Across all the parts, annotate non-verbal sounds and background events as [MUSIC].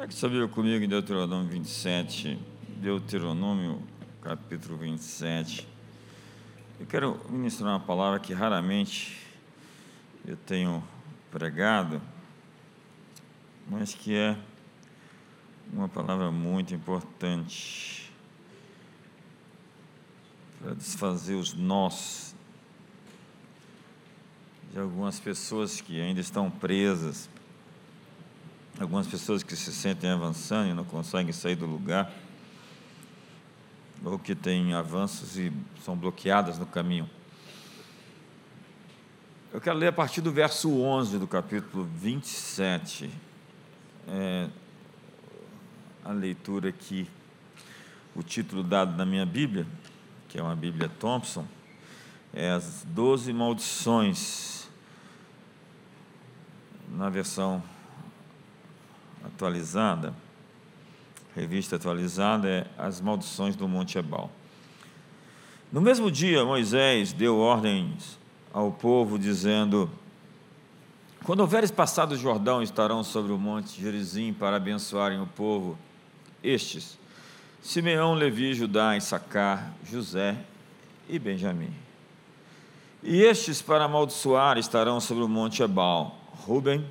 Pegue sua Bíblia comigo em Deuteronômio 27, Deuteronômio capítulo 27. Eu quero ministrar uma palavra que raramente eu tenho pregado, mas que é uma palavra muito importante para desfazer os nós de algumas pessoas que ainda estão presas algumas pessoas que se sentem avançando e não conseguem sair do lugar, ou que têm avanços e são bloqueadas no caminho. Eu quero ler a partir do verso 11 do capítulo 27, é, a leitura aqui, o título dado na minha Bíblia, que é uma Bíblia Thompson, é as doze maldições, na versão atualizada, revista atualizada, é As Maldições do Monte Ebal. No mesmo dia, Moisés deu ordens ao povo, dizendo: Quando houveres passado o Jordão, estarão sobre o monte Gerizim para abençoarem o povo. Estes: Simeão, Levi, Judá, Issacar, José e Benjamim. E estes, para amaldiçoar, estarão sobre o monte Ebal: Ruben,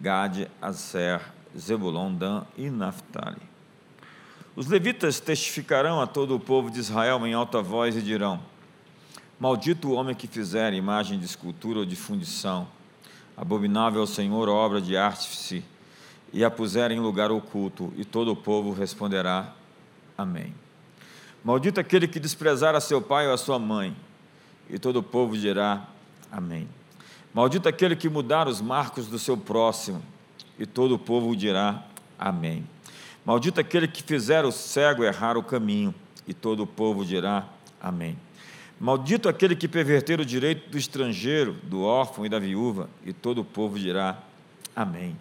Gade, Aser, Zebulon, Dan e Naphtali. Os levitas testificarão a todo o povo de Israel em alta voz e dirão: Maldito o homem que fizer imagem de escultura ou de fundição, abominável ao Senhor obra de artífice, e a puser em lugar oculto, e todo o povo responderá: Amém. Maldito aquele que desprezar a seu pai ou a sua mãe, e todo o povo dirá: Amém. Maldito aquele que mudar os marcos do seu próximo, e todo o povo dirá: Amém. Maldito aquele que fizer o cego errar o caminho, e todo o povo dirá: Amém. Maldito aquele que perverter o direito do estrangeiro, do órfão e da viúva, e todo o povo dirá: Amém.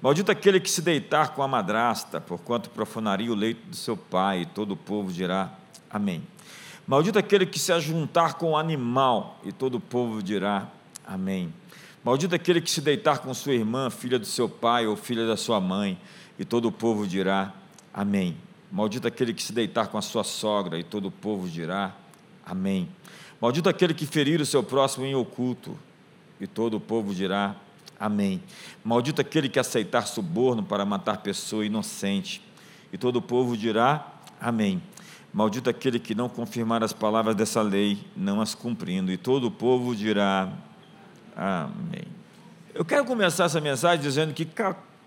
Maldito aquele que se deitar com a madrasta, porquanto profanaria o leito do seu pai, e todo o povo dirá: Amém. Maldito aquele que se ajuntar com o animal, e todo o povo dirá: Amém. Maldito aquele que se deitar com sua irmã, filha do seu pai ou filha da sua mãe, e todo o povo dirá: Amém. Maldito aquele que se deitar com a sua sogra, e todo o povo dirá: Amém. Maldito aquele que ferir o seu próximo em oculto, e todo o povo dirá: Amém. Maldito aquele que aceitar suborno para matar pessoa inocente, e todo o povo dirá: Amém. Maldito aquele que não confirmar as palavras dessa lei, não as cumprindo, e todo o povo dirá: Amém. Eu quero começar essa mensagem dizendo que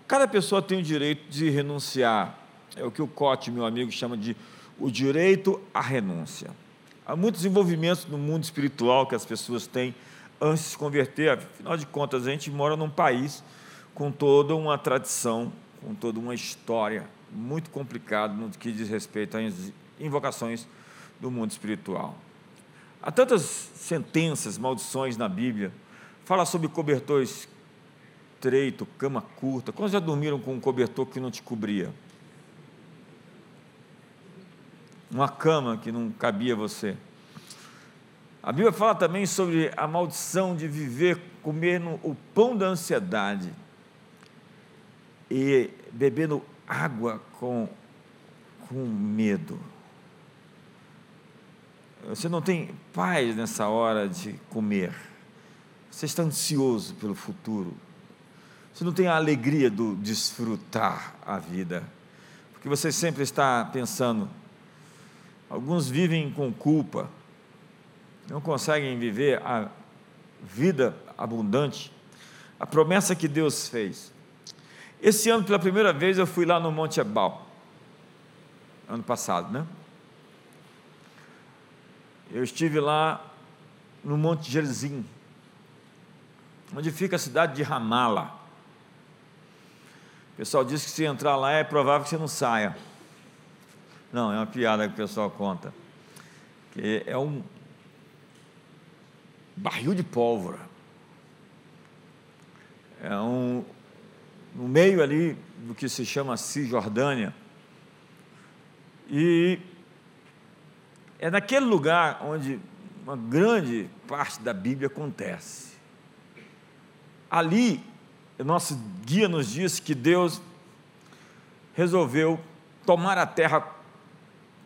cada pessoa tem o direito de renunciar. É o que o Cote, meu amigo, chama de o direito à renúncia. Há muitos envolvimentos no mundo espiritual que as pessoas têm antes de se converter. Afinal de contas, a gente mora num país com toda uma tradição, com toda uma história muito complicada no que diz respeito às invocações do mundo espiritual. Há tantas sentenças, maldições na Bíblia Fala sobre cobertor estreito, cama curta. Quantos já dormiram com um cobertor que não te cobria? Uma cama que não cabia você. A Bíblia fala também sobre a maldição de viver comendo o pão da ansiedade e bebendo água com, com medo. Você não tem paz nessa hora de comer. Você está ansioso pelo futuro. Você não tem a alegria do desfrutar a vida. Porque você sempre está pensando. Alguns vivem com culpa. Não conseguem viver a vida abundante. A promessa que Deus fez. Esse ano, pela primeira vez, eu fui lá no Monte Ebal. Ano passado, né? Eu estive lá no Monte Gerizim onde fica a cidade de Ramala. O pessoal diz que se entrar lá é provável que você não saia. Não, é uma piada que o pessoal conta. Que é um barril de pólvora. É um no meio ali do que se chama Cisjordânia. E é naquele lugar onde uma grande parte da Bíblia acontece. Ali, nosso guia nos diz que Deus resolveu tomar a terra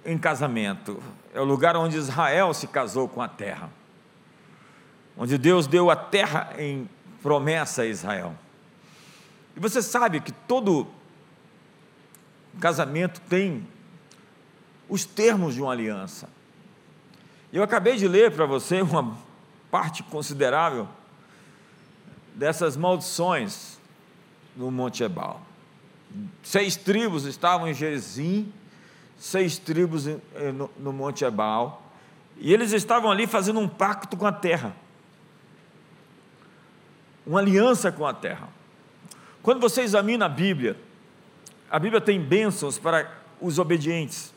em casamento. É o lugar onde Israel se casou com a terra. Onde Deus deu a terra em promessa a Israel. E você sabe que todo casamento tem os termos de uma aliança. Eu acabei de ler para você uma parte considerável dessas maldições no Monte Ebal. Seis tribos estavam em Gerizim, seis tribos no, no Monte Ebal, e eles estavam ali fazendo um pacto com a terra, uma aliança com a terra. Quando você examina a Bíblia, a Bíblia tem bênçãos para os obedientes,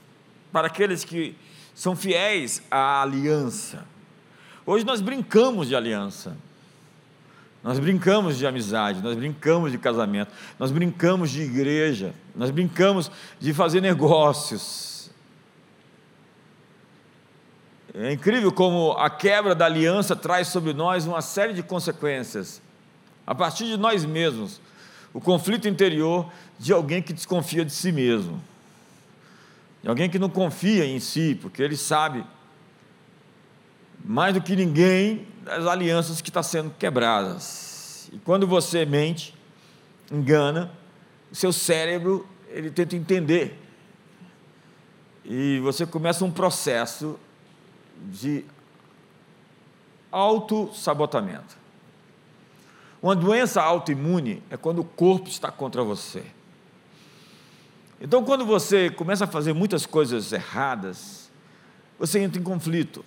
para aqueles que são fiéis à aliança. Hoje nós brincamos de aliança. Nós brincamos de amizade, nós brincamos de casamento, nós brincamos de igreja, nós brincamos de fazer negócios. É incrível como a quebra da aliança traz sobre nós uma série de consequências. A partir de nós mesmos, o conflito interior de alguém que desconfia de si mesmo, de alguém que não confia em si, porque ele sabe mais do que ninguém das alianças que estão sendo quebradas. E quando você mente, engana, o seu cérebro ele tenta entender. E você começa um processo de autossabotamento. Uma doença autoimune é quando o corpo está contra você. Então, quando você começa a fazer muitas coisas erradas, você entra em conflito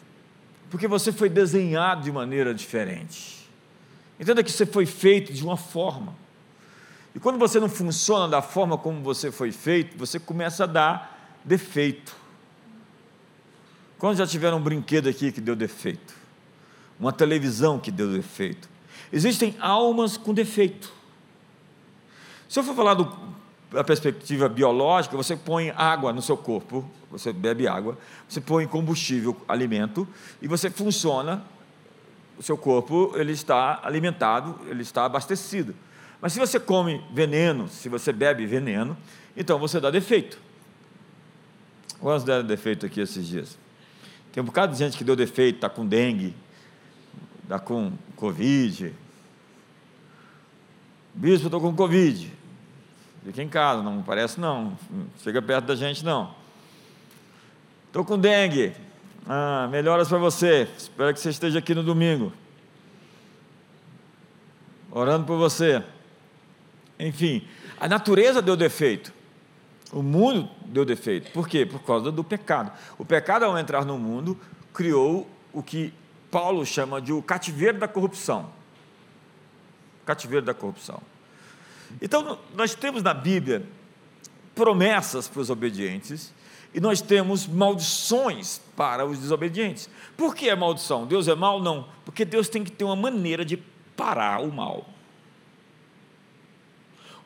porque você foi desenhado de maneira diferente. Entenda que você foi feito de uma forma. E quando você não funciona da forma como você foi feito, você começa a dar defeito. Quando já tiveram um brinquedo aqui que deu defeito? Uma televisão que deu defeito? Existem almas com defeito. Se eu for falar do, da perspectiva biológica, você põe água no seu corpo, você bebe água, você põe combustível, alimento, e você funciona, o seu corpo ele está alimentado, ele está abastecido. Mas se você come veneno, se você bebe veneno, então você dá defeito. Quantos deram defeito aqui esses dias? Tem um bocado de gente que deu defeito, está com dengue, está com Covid. Bispo, estou com Covid. Fica em casa, não parece não. Chega perto da gente não. Estou com dengue. Ah, melhoras para você. Espero que você esteja aqui no domingo. Orando por você. Enfim, a natureza deu defeito. O mundo deu defeito. Por quê? Por causa do pecado. O pecado, ao entrar no mundo, criou o que Paulo chama de o cativeiro da corrupção. Cativeiro da corrupção. Então, nós temos na Bíblia promessas para os obedientes e nós temos maldições para os desobedientes. Por que é maldição? Deus é mal? Não. Porque Deus tem que ter uma maneira de parar o mal.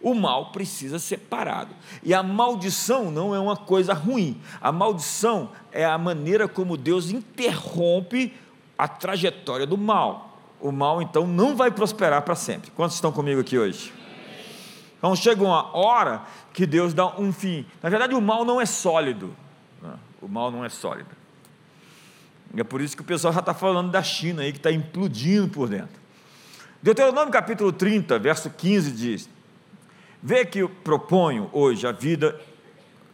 O mal precisa ser parado. E a maldição não é uma coisa ruim. A maldição é a maneira como Deus interrompe a trajetória do mal. O mal, então, não vai prosperar para sempre. Quantos estão comigo aqui hoje? Então chega uma hora que Deus dá um fim. Na verdade, o mal não é sólido. Né? O mal não é sólido. E é por isso que o pessoal já está falando da China aí, que está implodindo por dentro. Deuteronômio capítulo 30, verso 15 diz: Vê que eu proponho hoje a vida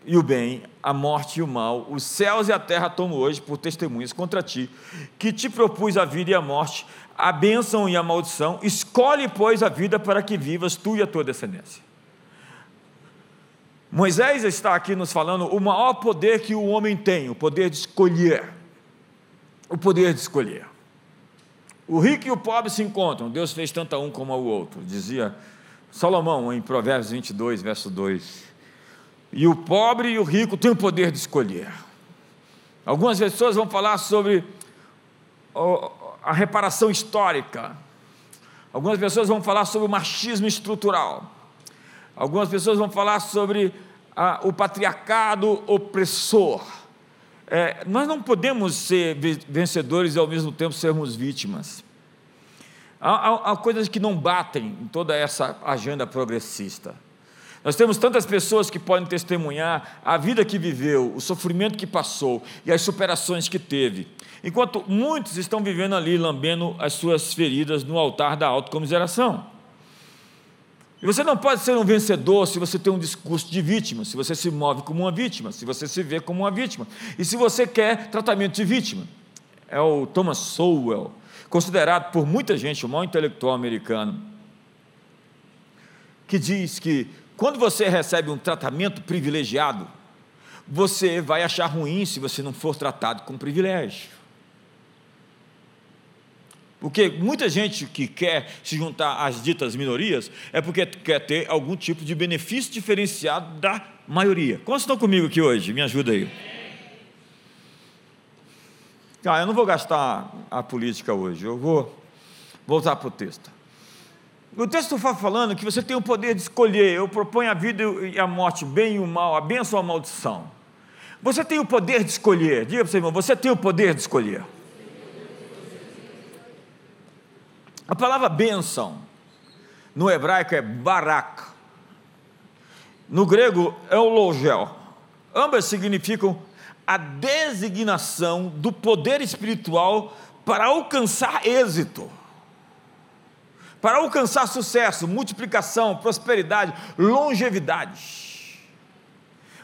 e o bem, a morte e o mal, os céus e a terra tomo hoje por testemunhas contra ti, que te propus a vida e a morte, a bênção e a maldição, escolhe, pois, a vida para que vivas tu e a tua descendência. Moisés está aqui nos falando o maior poder que o homem tem, o poder de escolher. O poder de escolher. O rico e o pobre se encontram, Deus fez tanto a um como ao outro, dizia Salomão em Provérbios 22, verso 2. E o pobre e o rico têm o poder de escolher. Algumas pessoas vão falar sobre a reparação histórica. Algumas pessoas vão falar sobre o machismo estrutural. Algumas pessoas vão falar sobre ah, o patriarcado opressor. É, nós não podemos ser vencedores e ao mesmo tempo sermos vítimas. Há, há, há coisas que não batem em toda essa agenda progressista. Nós temos tantas pessoas que podem testemunhar a vida que viveu, o sofrimento que passou e as superações que teve. Enquanto muitos estão vivendo ali, lambendo as suas feridas no altar da autocomiseração. E você não pode ser um vencedor se você tem um discurso de vítima, se você se move como uma vítima, se você se vê como uma vítima, e se você quer tratamento de vítima. É o Thomas Sowell, considerado por muita gente o maior intelectual americano, que diz que quando você recebe um tratamento privilegiado, você vai achar ruim se você não for tratado com privilégio. Porque muita gente que quer se juntar às ditas minorias é porque quer ter algum tipo de benefício diferenciado da maioria. Quantos estão comigo aqui hoje? Me ajuda aí. Ah, eu não vou gastar a política hoje, eu vou voltar para o texto. O texto está falando que você tem o poder de escolher, eu proponho a vida e a morte, o bem e o mal, a bênção ou a maldição. Você tem o poder de escolher, diga para você, irmão, você tem o poder de escolher. A palavra bênção no hebraico é barak. No grego é o logel. Ambas significam a designação do poder espiritual para alcançar êxito, para alcançar sucesso, multiplicação, prosperidade, longevidade.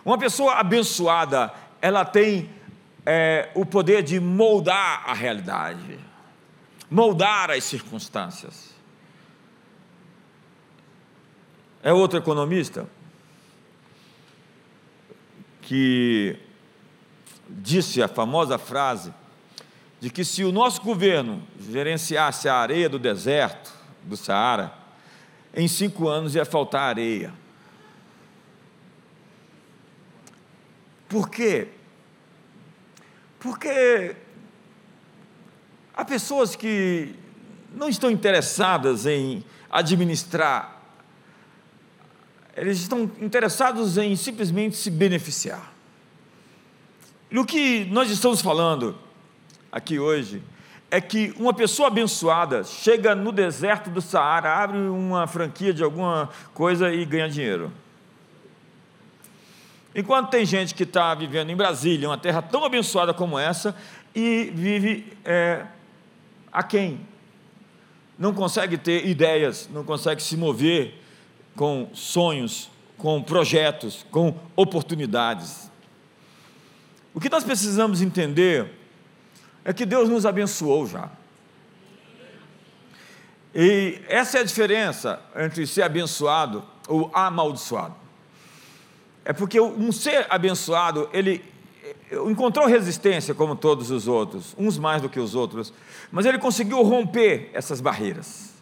Uma pessoa abençoada, ela tem é, o poder de moldar a realidade moldar as circunstâncias. É outro economista que disse a famosa frase de que se o nosso governo gerenciasse a areia do deserto, do Saara, em cinco anos ia faltar areia. Por quê? Porque Há pessoas que não estão interessadas em administrar, eles estão interessados em simplesmente se beneficiar. E o que nós estamos falando aqui hoje é que uma pessoa abençoada chega no deserto do Saara, abre uma franquia de alguma coisa e ganha dinheiro. Enquanto tem gente que está vivendo em Brasília, uma terra tão abençoada como essa, e vive é, a quem não consegue ter ideias, não consegue se mover com sonhos, com projetos, com oportunidades. O que nós precisamos entender é que Deus nos abençoou já. E essa é a diferença entre ser abençoado ou amaldiçoado. É porque um ser abençoado, ele encontrou resistência como todos os outros, uns mais do que os outros, mas ele conseguiu romper essas barreiras.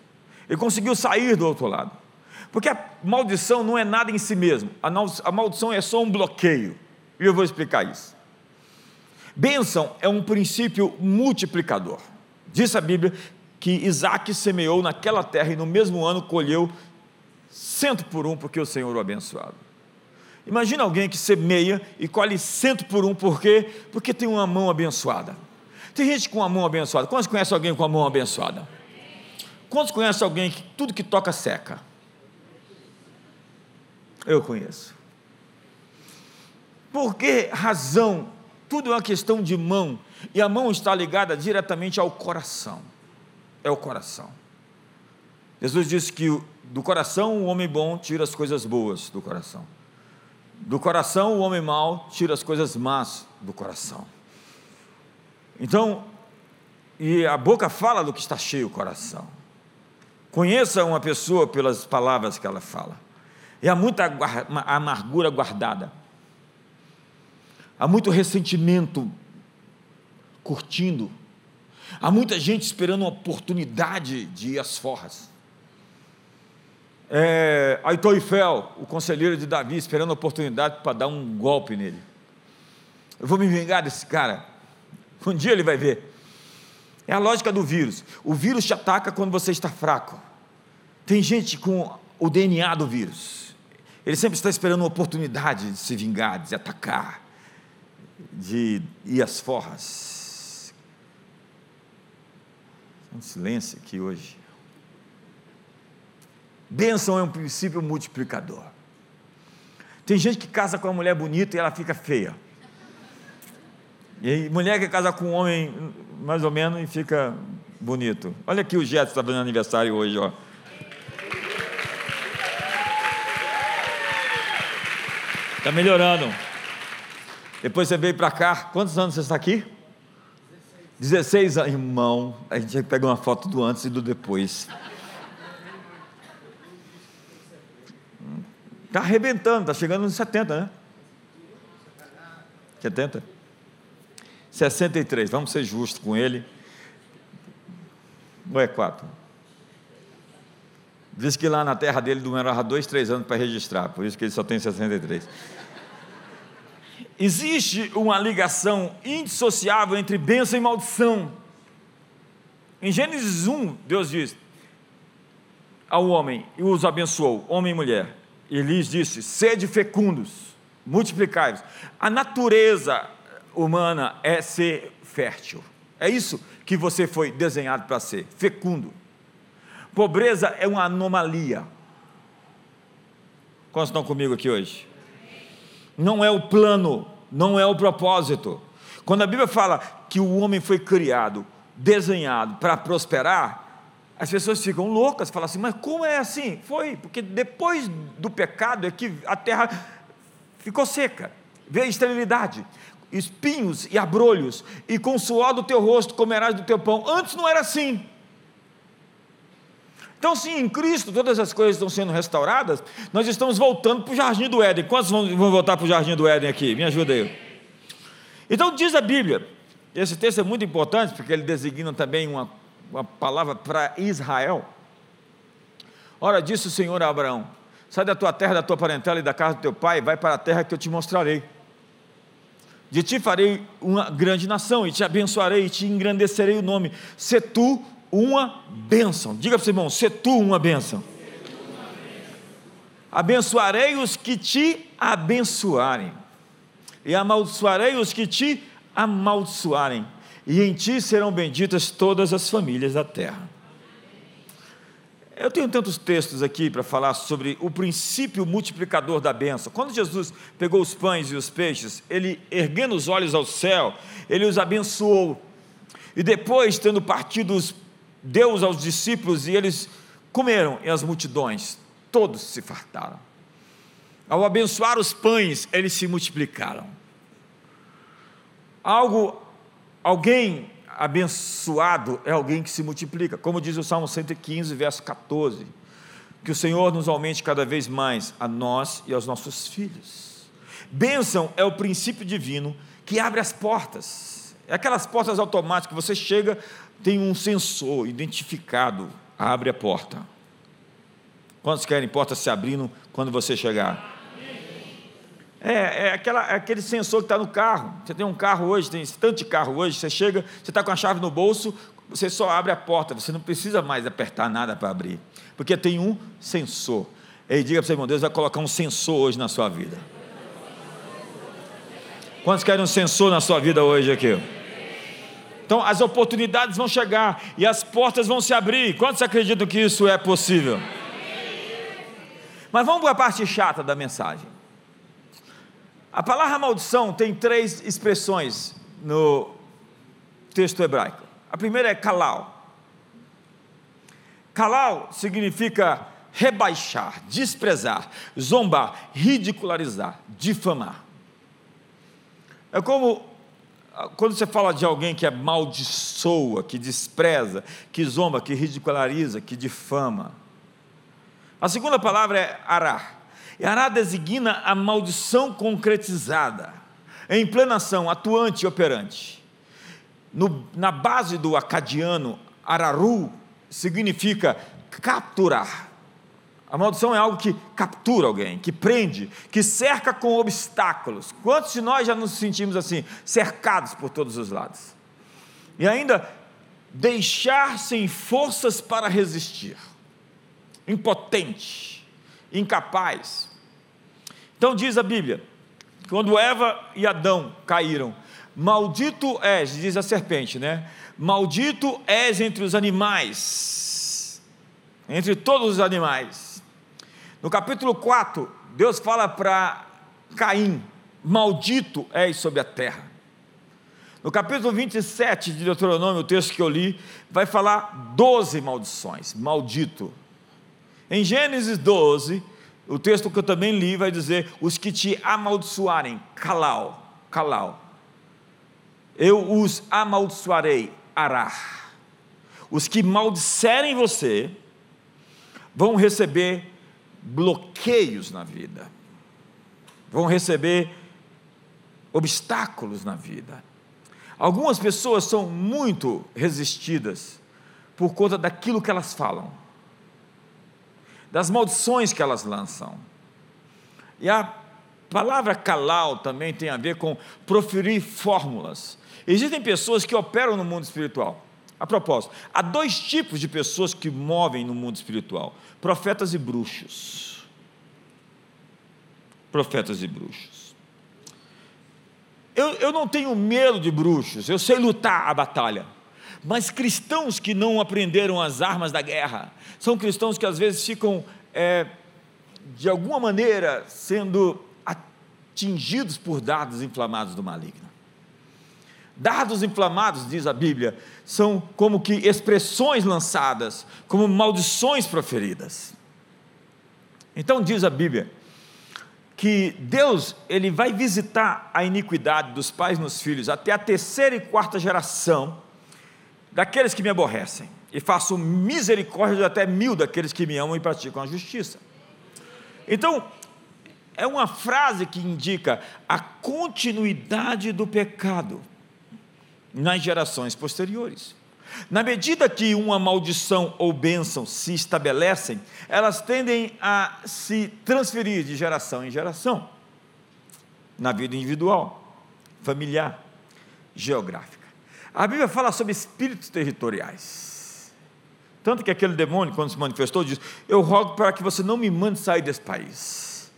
Ele conseguiu sair do outro lado. Porque a maldição não é nada em si mesmo, a maldição é só um bloqueio. E eu vou explicar isso. Bênção é um princípio multiplicador. Diz a Bíblia que Isaac semeou naquela terra e no mesmo ano colheu cento por um, porque o Senhor o abençoado. Imagina alguém que semeia e colhe cento por um, por quê? Porque tem uma mão abençoada. Tem gente com uma mão abençoada. Quantos conhecem alguém com a mão abençoada? Quantos conhecem alguém que tudo que toca seca? Eu conheço. Por que razão? Tudo é uma questão de mão. E a mão está ligada diretamente ao coração. É o coração. Jesus disse que do coração o homem bom tira as coisas boas do coração. Do coração, o homem mau tira as coisas más do coração. Então, e a boca fala do que está cheio o coração. Conheça uma pessoa pelas palavras que ela fala. E há muita amargura guardada. Há muito ressentimento curtindo. Há muita gente esperando uma oportunidade de ir às forras é, Aitoifel, o conselheiro de Davi, esperando a oportunidade para dar um golpe nele. Eu vou me vingar desse cara. Um dia ele vai ver. É a lógica do vírus. O vírus te ataca quando você está fraco. Tem gente com o DNA do vírus. Ele sempre está esperando uma oportunidade de se vingar, de atacar, de ir às forras. Um silêncio aqui hoje. Bênção é um princípio multiplicador. Tem gente que casa com uma mulher bonita e ela fica feia. E mulher que casa com um homem mais ou menos e fica bonito. Olha aqui o Getson está fazendo aniversário hoje, ó. Está melhorando. Depois você veio para cá. Quantos anos você está aqui? 16 anos. Irmão, a gente pega uma foto do antes e do depois. Está arrebentando, está chegando nos 70, né? 70? 63, vamos ser justos com ele. Ou é 4? Diz que lá na terra dele demorava dois, três anos para registrar, por isso que ele só tem 63. Existe uma ligação indissociável entre bênção e maldição. Em Gênesis 1, Deus diz ao homem, e os abençoou, homem e mulher. E lhes disse: sede fecundos, multiplicai-vos. A natureza humana é ser fértil. É isso que você foi desenhado para ser, fecundo. Pobreza é uma anomalia. Quantos estão comigo aqui hoje? Não é o plano, não é o propósito. Quando a Bíblia fala que o homem foi criado, desenhado para prosperar, as pessoas ficam loucas, falam assim, mas como é assim? Foi, porque depois do pecado é que a terra ficou seca, veio a esterilidade, espinhos e abrolhos, e com o suor do teu rosto comerás do teu pão. Antes não era assim. Então, sim, em Cristo todas as coisas estão sendo restauradas, nós estamos voltando para o jardim do Éden. Quantos vão, vão voltar para o jardim do Éden aqui? Me ajuda aí. Então, diz a Bíblia, esse texto é muito importante, porque ele designa também uma, uma palavra para Israel. Ora, disse o Senhor a Abraão: sai da tua terra, da tua parentela e da casa do teu pai, vai para a terra que eu te mostrarei. De ti farei uma grande nação, e te abençoarei, e te engrandecerei o nome. Se tu uma bênção. Diga para o seu irmão, se tu uma bênção. Abençoarei os que te abençoarem, e amaldiçoarei os que te amaldiçoarem, e em ti serão benditas todas as famílias da terra. Eu tenho tantos textos aqui para falar sobre o princípio multiplicador da bênção. Quando Jesus pegou os pães e os peixes, ele, erguendo os olhos ao céu, ele os abençoou. E depois, tendo partido os Deus aos discípulos e eles comeram, e as multidões, todos se fartaram. Ao abençoar os pães, eles se multiplicaram. Algo, alguém abençoado é alguém que se multiplica, como diz o Salmo 115, verso 14: que o Senhor nos aumente cada vez mais a nós e aos nossos filhos. Bênção é o princípio divino que abre as portas, é aquelas portas automáticas você chega, tem um sensor identificado, abre a porta. Quantos querem porta se abrindo quando você chegar? É, é, aquela, é aquele sensor que está no carro. Você tem um carro hoje, tem tanto de carro hoje, você chega, você está com a chave no bolso, você só abre a porta, você não precisa mais apertar nada para abrir, porque tem um sensor. E diga para você, irmão, Deus vai colocar um sensor hoje na sua vida. Quantos querem um sensor na sua vida hoje aqui? Então as oportunidades vão chegar e as portas vão se abrir. Quantos acreditam que isso é possível? Mas vamos para a parte chata da mensagem. A palavra maldição tem três expressões no texto hebraico. A primeira é kalal. Kalal significa rebaixar, desprezar, zombar, ridicularizar, difamar. É como quando você fala de alguém que amaldiçoa, que despreza, que zomba, que ridiculariza, que difama. A segunda palavra é ará. E ará designa a maldição concretizada, em planação, atuante e operante. No, na base do acadiano, araru significa capturar, a maldição é algo que captura alguém, que prende, que cerca com obstáculos. Quantos de nós já nos sentimos assim, cercados por todos os lados? E ainda deixar sem forças para resistir, impotente, incapaz. Então diz a Bíblia, quando Eva e Adão caíram, maldito és, diz a serpente, né? Maldito és entre os animais, entre todos os animais no capítulo 4, Deus fala para Caim: Maldito és sobre a terra. No capítulo 27 de Deuteronômio, o texto que eu li, vai falar 12 maldições. Maldito. Em Gênesis 12, o texto que eu também li vai dizer: os que te amaldiçoarem, calau, calau. Eu os amaldiçoarei, arar. Os que maldisserem você vão receber bloqueios na vida, vão receber obstáculos na vida. Algumas pessoas são muito resistidas por conta daquilo que elas falam, das maldições que elas lançam. E a palavra calau também tem a ver com proferir fórmulas. Existem pessoas que operam no mundo espiritual. A propósito, há dois tipos de pessoas que movem no mundo espiritual: profetas e bruxos. Profetas e bruxos. Eu, eu não tenho medo de bruxos, eu sei lutar a batalha. Mas cristãos que não aprenderam as armas da guerra, são cristãos que às vezes ficam, é, de alguma maneira, sendo atingidos por dados inflamados do maligno. Dados inflamados, diz a Bíblia, são como que expressões lançadas, como maldições proferidas. Então diz a Bíblia que Deus ele vai visitar a iniquidade dos pais nos filhos até a terceira e quarta geração daqueles que me aborrecem e faço misericórdia até mil daqueles que me amam e praticam a justiça. Então é uma frase que indica a continuidade do pecado nas gerações posteriores. Na medida que uma maldição ou bênção se estabelecem, elas tendem a se transferir de geração em geração, na vida individual, familiar, geográfica. A Bíblia fala sobre espíritos territoriais. Tanto que aquele demônio, quando se manifestou, diz: Eu rogo para que você não me mande sair desse país.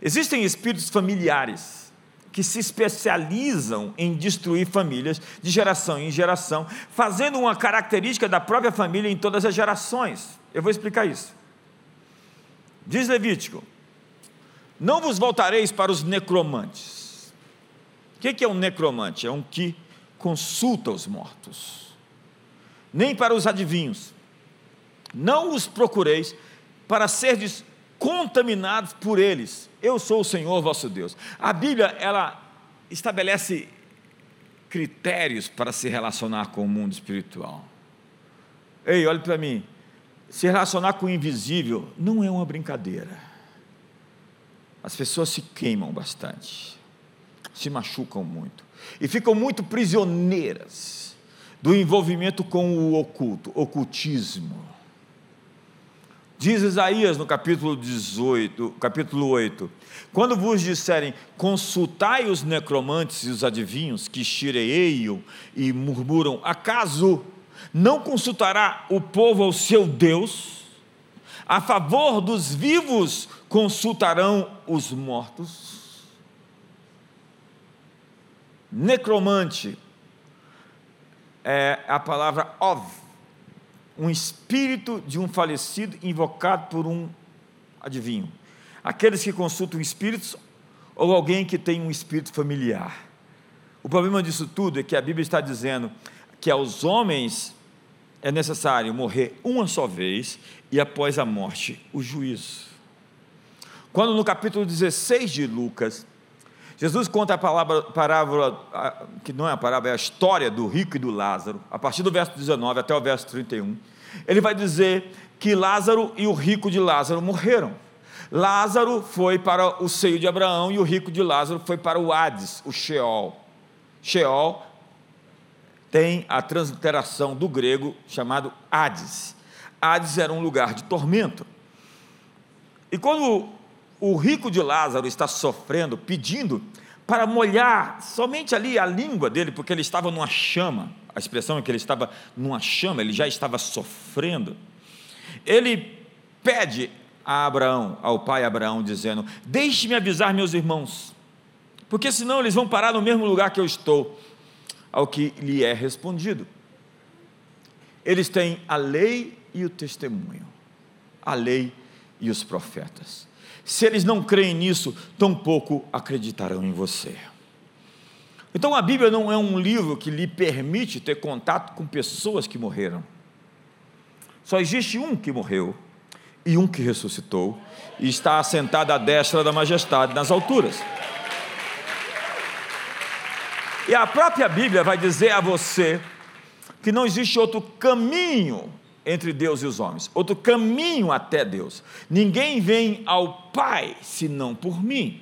Existem espíritos familiares que se especializam em destruir famílias de geração em geração, fazendo uma característica da própria família em todas as gerações. Eu vou explicar isso. Diz Levítico: Não vos voltareis para os necromantes. O que é um necromante? É um que consulta os mortos, nem para os adivinhos. Não os procureis para serdes contaminados por eles. Eu sou o Senhor vosso Deus. A Bíblia, ela estabelece critérios para se relacionar com o mundo espiritual. Ei, olhe para mim. Se relacionar com o invisível não é uma brincadeira. As pessoas se queimam bastante, se machucam muito e ficam muito prisioneiras do envolvimento com o oculto, ocultismo Diz Isaías no capítulo 18, capítulo 8: Quando vos disserem, consultai os necromantes e os adivinhos que xireiam e murmuram, acaso não consultará o povo ao seu Deus? A favor dos vivos consultarão os mortos? Necromante é a palavra ov, um espírito de um falecido invocado por um adivinho. Aqueles que consultam espíritos ou alguém que tem um espírito familiar. O problema disso tudo é que a Bíblia está dizendo que aos homens é necessário morrer uma só vez e após a morte o juízo. Quando no capítulo 16 de Lucas, Jesus conta a palavra, parábola, que não é a parábola, é a história do rico e do Lázaro, a partir do verso 19 até o verso 31. Ele vai dizer que Lázaro e o rico de Lázaro morreram. Lázaro foi para o seio de Abraão e o rico de Lázaro foi para o Hades, o Sheol. Sheol tem a transliteração do grego chamado Hades. Hades era um lugar de tormento. E quando o rico de Lázaro está sofrendo, pedindo para molhar somente ali a língua dele, porque ele estava numa chama. A expressão é que ele estava numa chama, ele já estava sofrendo. Ele pede a Abraão, ao pai Abraão, dizendo: Deixe-me avisar meus irmãos, porque senão eles vão parar no mesmo lugar que eu estou. Ao que lhe é respondido: Eles têm a lei e o testemunho, a lei e os profetas. Se eles não creem nisso, tampouco acreditarão em você. Então a Bíblia não é um livro que lhe permite ter contato com pessoas que morreram. Só existe um que morreu e um que ressuscitou e está assentado à destra da majestade nas alturas. E a própria Bíblia vai dizer a você que não existe outro caminho entre Deus e os homens, outro caminho até Deus. Ninguém vem ao Pai senão por mim.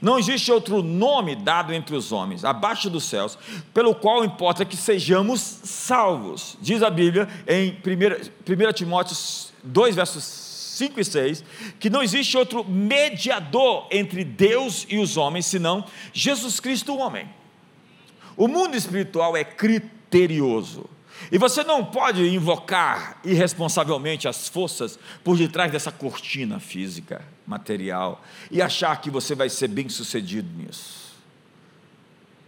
Não existe outro nome dado entre os homens, abaixo dos céus, pelo qual importa que sejamos salvos. Diz a Bíblia em 1, 1 Timóteo 2, versos 5 e 6, que não existe outro mediador entre Deus e os homens, senão Jesus Cristo, o homem. O mundo espiritual é criterioso. E você não pode invocar irresponsavelmente as forças por detrás dessa cortina física, material, e achar que você vai ser bem sucedido nisso.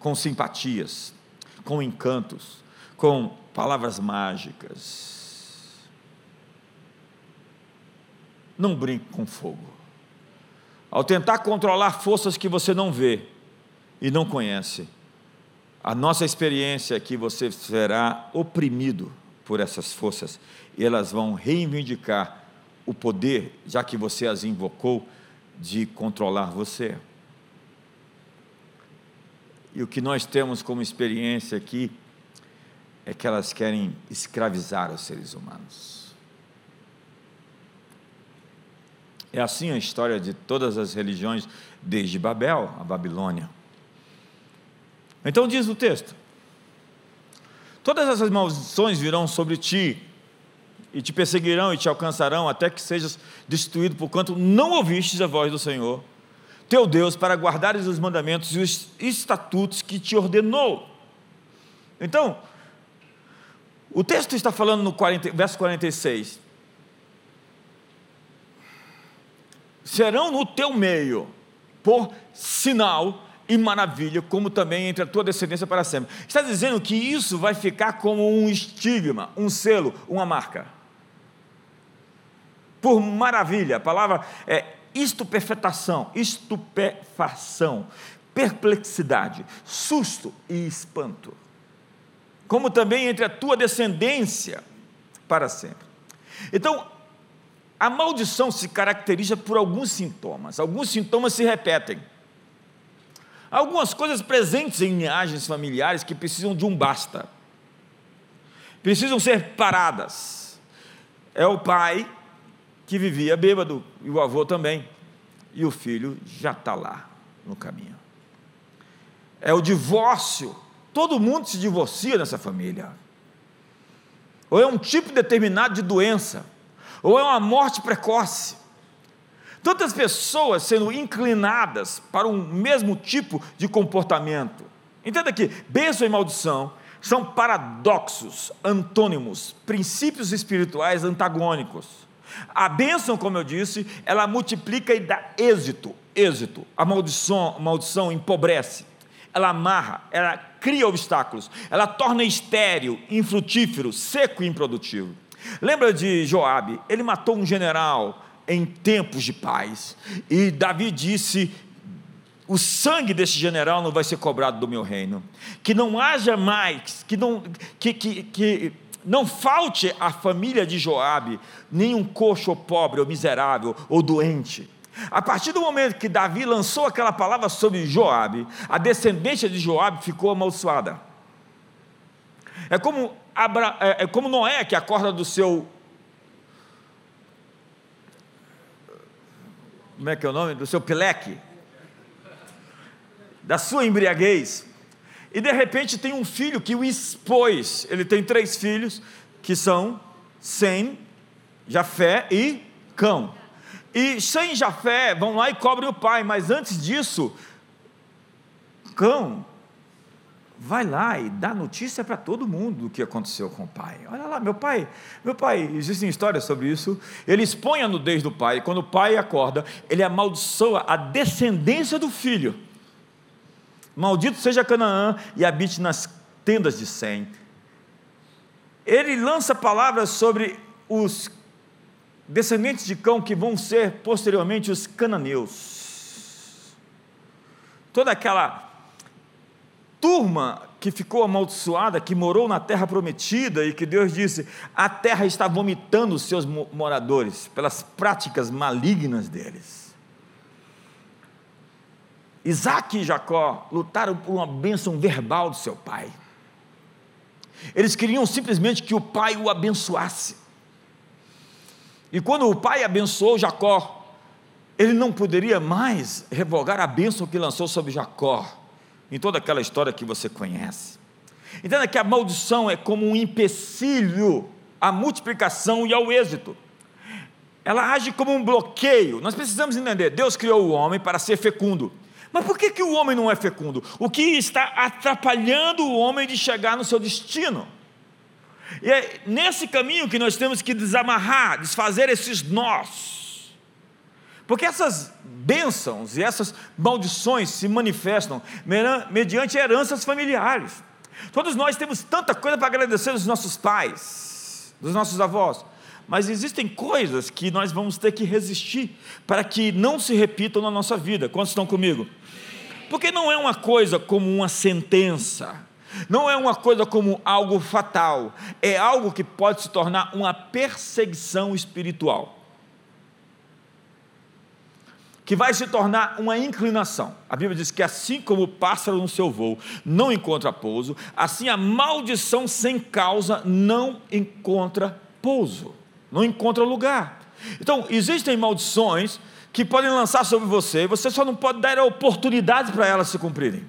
Com simpatias, com encantos, com palavras mágicas. Não brinque com fogo. Ao tentar controlar forças que você não vê e não conhece, a nossa experiência é que você será oprimido por essas forças e elas vão reivindicar o poder, já que você as invocou, de controlar você. E o que nós temos como experiência aqui é que elas querem escravizar os seres humanos. É assim a história de todas as religiões, desde Babel, a Babilônia. Então diz o texto: Todas essas maldições virão sobre ti, e te perseguirão e te alcançarão, até que sejas destruído, porquanto não ouvistes a voz do Senhor, teu Deus, para guardares os mandamentos e os estatutos que te ordenou. Então, o texto está falando no 40, verso 46. Serão no teu meio, por sinal, e maravilha, como também entre a tua descendência para sempre. Está dizendo que isso vai ficar como um estigma, um selo, uma marca. Por maravilha, a palavra é estupefetação, estupefação, perplexidade, susto e espanto. Como também entre a tua descendência para sempre. Então, a maldição se caracteriza por alguns sintomas, alguns sintomas se repetem algumas coisas presentes em linhagens familiares que precisam de um basta, precisam ser paradas. É o pai que vivia bêbado, e o avô também, e o filho já está lá no caminho. É o divórcio, todo mundo se divorcia nessa família. Ou é um tipo determinado de doença, ou é uma morte precoce Tantas pessoas sendo inclinadas para um mesmo tipo de comportamento. Entenda que bênção e maldição são paradoxos, antônimos, princípios espirituais antagônicos. A bênção, como eu disse, ela multiplica e dá êxito, êxito. A maldição, a maldição empobrece, ela amarra, ela cria obstáculos, ela torna estéril, infrutífero, seco e improdutivo. Lembra de Joabe? Ele matou um general, em tempos de paz. E Davi disse: o sangue desse general não vai ser cobrado do meu reino. Que não haja mais, que não, que, que, que não falte à família de Joabe nenhum coxo ou pobre ou miserável ou doente. A partir do momento que Davi lançou aquela palavra sobre Joabe, a descendência de Joabe ficou amaldiçoada. É como, Abra, é, é como Noé que acorda do seu como é que é o nome? Do seu pileque, da sua embriaguez. E de repente tem um filho que o expôs. Ele tem três filhos que são Sem, Jafé e Cão. E Sem e Jafé vão lá e cobrem o pai, mas antes disso, Cão vai lá e dá notícia para todo mundo do que aconteceu com o pai. Olha lá, meu pai, meu pai, existem histórias sobre isso. Ele expõe a nudez do pai, quando o pai acorda, ele amaldiçoa a descendência do filho. Maldito seja Canaã e habite nas tendas de Sem. Ele lança palavras sobre os descendentes de Cão que vão ser posteriormente os cananeus. Toda aquela turma que ficou amaldiçoada, que morou na terra prometida e que Deus disse: a terra está vomitando os seus moradores pelas práticas malignas deles. Isaac e Jacó lutaram por uma bênção verbal do seu pai. Eles queriam simplesmente que o pai o abençoasse. E quando o pai abençoou Jacó, ele não poderia mais revogar a bênção que lançou sobre Jacó em toda aquela história que você conhece. Entenda que a maldição é como um empecilho à multiplicação e ao êxito. Ela age como um bloqueio. Nós precisamos entender: Deus criou o homem para ser fecundo. Mas por que, que o homem não é fecundo? O que está atrapalhando o homem de chegar no seu destino? E é nesse caminho que nós temos que desamarrar, desfazer esses nós. Porque essas bênçãos e essas maldições se manifestam mediante heranças familiares. Todos nós temos tanta coisa para agradecer dos nossos pais, dos nossos avós, mas existem coisas que nós vamos ter que resistir para que não se repitam na nossa vida. Quantos estão comigo? Porque não é uma coisa como uma sentença, não é uma coisa como algo fatal, é algo que pode se tornar uma perseguição espiritual que vai se tornar uma inclinação. A Bíblia diz que assim como o pássaro no seu voo não encontra pouso, assim a maldição sem causa não encontra pouso, não encontra lugar. Então, existem maldições que podem lançar sobre você, você só não pode dar a oportunidade para elas se cumprirem.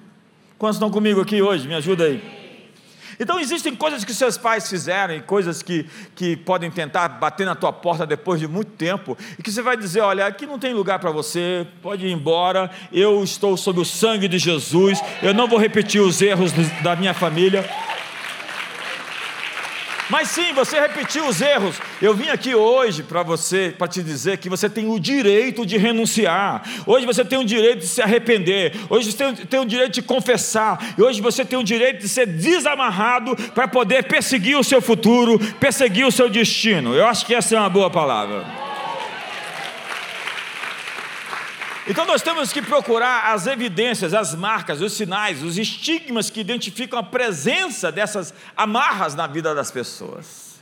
Quantos estão comigo aqui hoje? Me ajuda aí. Então existem coisas que seus pais fizeram e coisas que, que podem tentar bater na tua porta depois de muito tempo e que você vai dizer, olha, aqui não tem lugar para você, pode ir embora, eu estou sob o sangue de Jesus, eu não vou repetir os erros da minha família. Mas sim, você repetiu os erros. Eu vim aqui hoje para você, para te dizer que você tem o direito de renunciar. Hoje você tem o direito de se arrepender. Hoje você tem o direito de confessar. E hoje você tem o direito de ser desamarrado para poder perseguir o seu futuro, perseguir o seu destino. Eu acho que essa é uma boa palavra. Então nós temos que procurar as evidências, as marcas, os sinais, os estigmas que identificam a presença dessas amarras na vida das pessoas.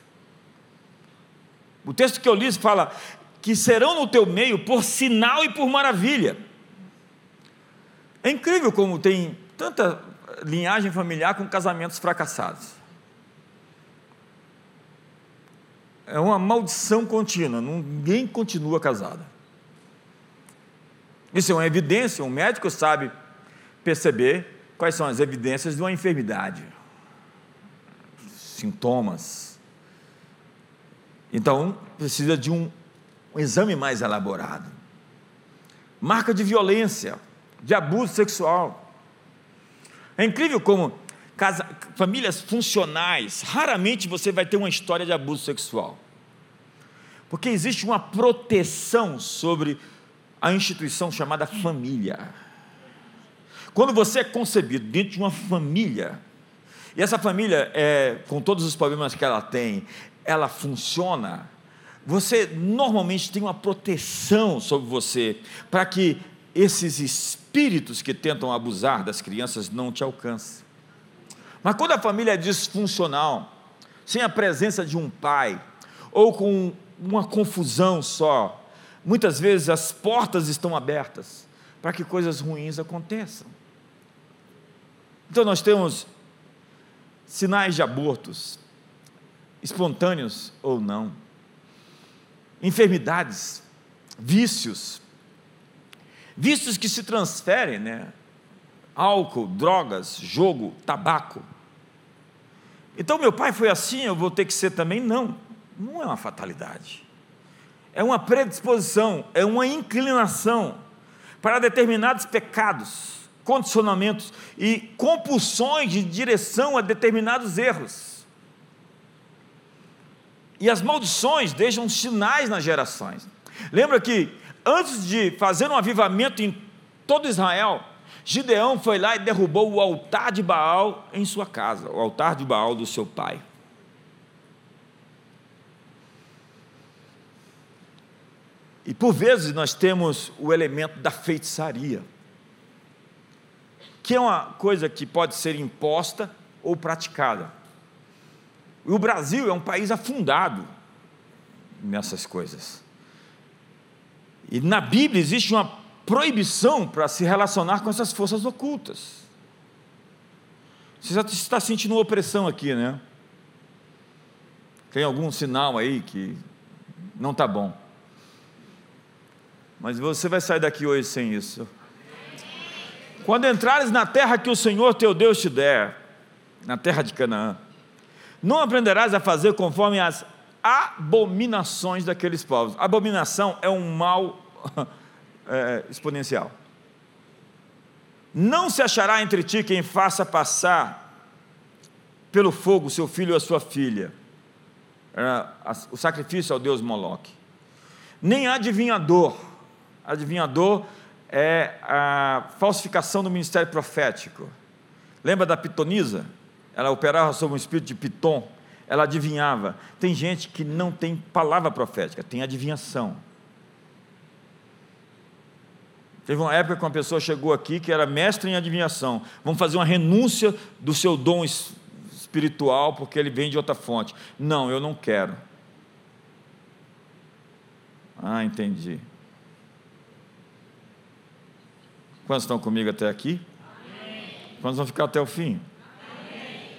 O texto que eu li fala que serão no teu meio por sinal e por maravilha. É incrível como tem tanta linhagem familiar com casamentos fracassados. É uma maldição contínua, ninguém continua casado. Isso é uma evidência, um médico sabe perceber quais são as evidências de uma enfermidade, sintomas. Então, precisa de um, um exame mais elaborado. Marca de violência, de abuso sexual. É incrível como casa, famílias funcionais, raramente você vai ter uma história de abuso sexual. Porque existe uma proteção sobre a instituição chamada família. Quando você é concebido dentro de uma família, e essa família, é, com todos os problemas que ela tem, ela funciona, você normalmente tem uma proteção sobre você, para que esses espíritos que tentam abusar das crianças não te alcancem. Mas quando a família é disfuncional, sem a presença de um pai, ou com uma confusão só, Muitas vezes as portas estão abertas para que coisas ruins aconteçam. Então nós temos sinais de abortos, espontâneos ou não, enfermidades, vícios, vícios que se transferem, né? Álcool, drogas, jogo, tabaco. Então meu pai foi assim, eu vou ter que ser também? Não, não é uma fatalidade é uma predisposição, é uma inclinação para determinados pecados, condicionamentos e compulsões de direção a determinados erros. E as maldições deixam sinais nas gerações. Lembra que antes de fazer um avivamento em todo Israel, Gideão foi lá e derrubou o altar de Baal em sua casa, o altar de Baal do seu pai. E por vezes nós temos o elemento da feitiçaria, que é uma coisa que pode ser imposta ou praticada. E o Brasil é um país afundado nessas coisas. E na Bíblia existe uma proibição para se relacionar com essas forças ocultas. Você já está sentindo uma opressão aqui, né? Tem algum sinal aí que não está bom. Mas você vai sair daqui hoje sem isso. Quando entrares na terra que o Senhor teu Deus te der, na terra de Canaã, não aprenderás a fazer conforme as abominações daqueles povos. Abominação é um mal [LAUGHS] é, exponencial. Não se achará entre ti quem faça passar pelo fogo seu filho ou a sua filha. Era o sacrifício ao deus Moloque. Nem adivinhador. Adivinhador é a falsificação do ministério profético. Lembra da pitonisa? Ela operava sob um espírito de piton. Ela adivinhava. Tem gente que não tem palavra profética, tem adivinhação. Teve uma época que uma pessoa chegou aqui que era mestre em adivinhação. Vamos fazer uma renúncia do seu dom espiritual porque ele vem de outra fonte. Não, eu não quero. Ah, entendi. Quantos estão comigo até aqui? Amém. Quantos vão ficar até o fim? Amém.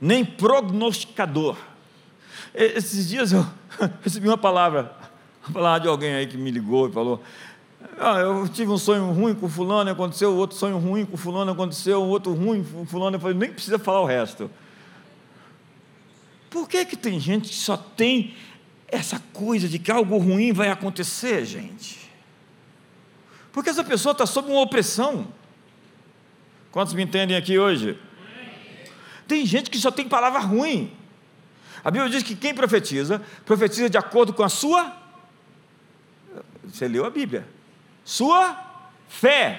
Nem prognosticador. Esses dias eu [LAUGHS] recebi uma palavra falar de alguém aí que me ligou e falou: ah, eu tive um sonho ruim com fulano, aconteceu outro sonho ruim com fulano, aconteceu outro ruim com fulano. Eu falei, nem precisa falar o resto. Por que, que tem gente que só tem essa coisa de que algo ruim vai acontecer, gente? Porque essa pessoa está sob uma opressão. Quantos me entendem aqui hoje? Tem gente que só tem palavra ruim. A Bíblia diz que quem profetiza, profetiza de acordo com a sua você leu a Bíblia. Sua fé.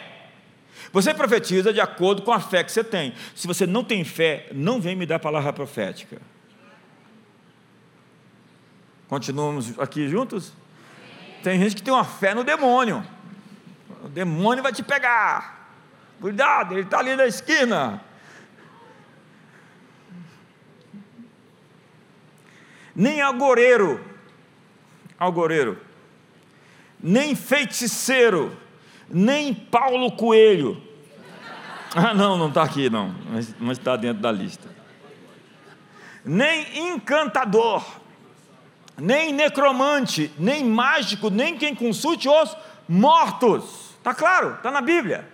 Você profetiza de acordo com a fé que você tem. Se você não tem fé, não vem me dar palavra profética. Continuamos aqui juntos? Tem gente que tem uma fé no demônio. Demônio vai te pegar. Cuidado, ele está ali na esquina. Nem algoreiro. Algoreiro nem feiticeiro, nem Paulo Coelho. Ah, não, não está aqui, não, mas está dentro da lista. Nem encantador, nem necromante, nem mágico, nem quem consulte os mortos. Está claro, está na Bíblia.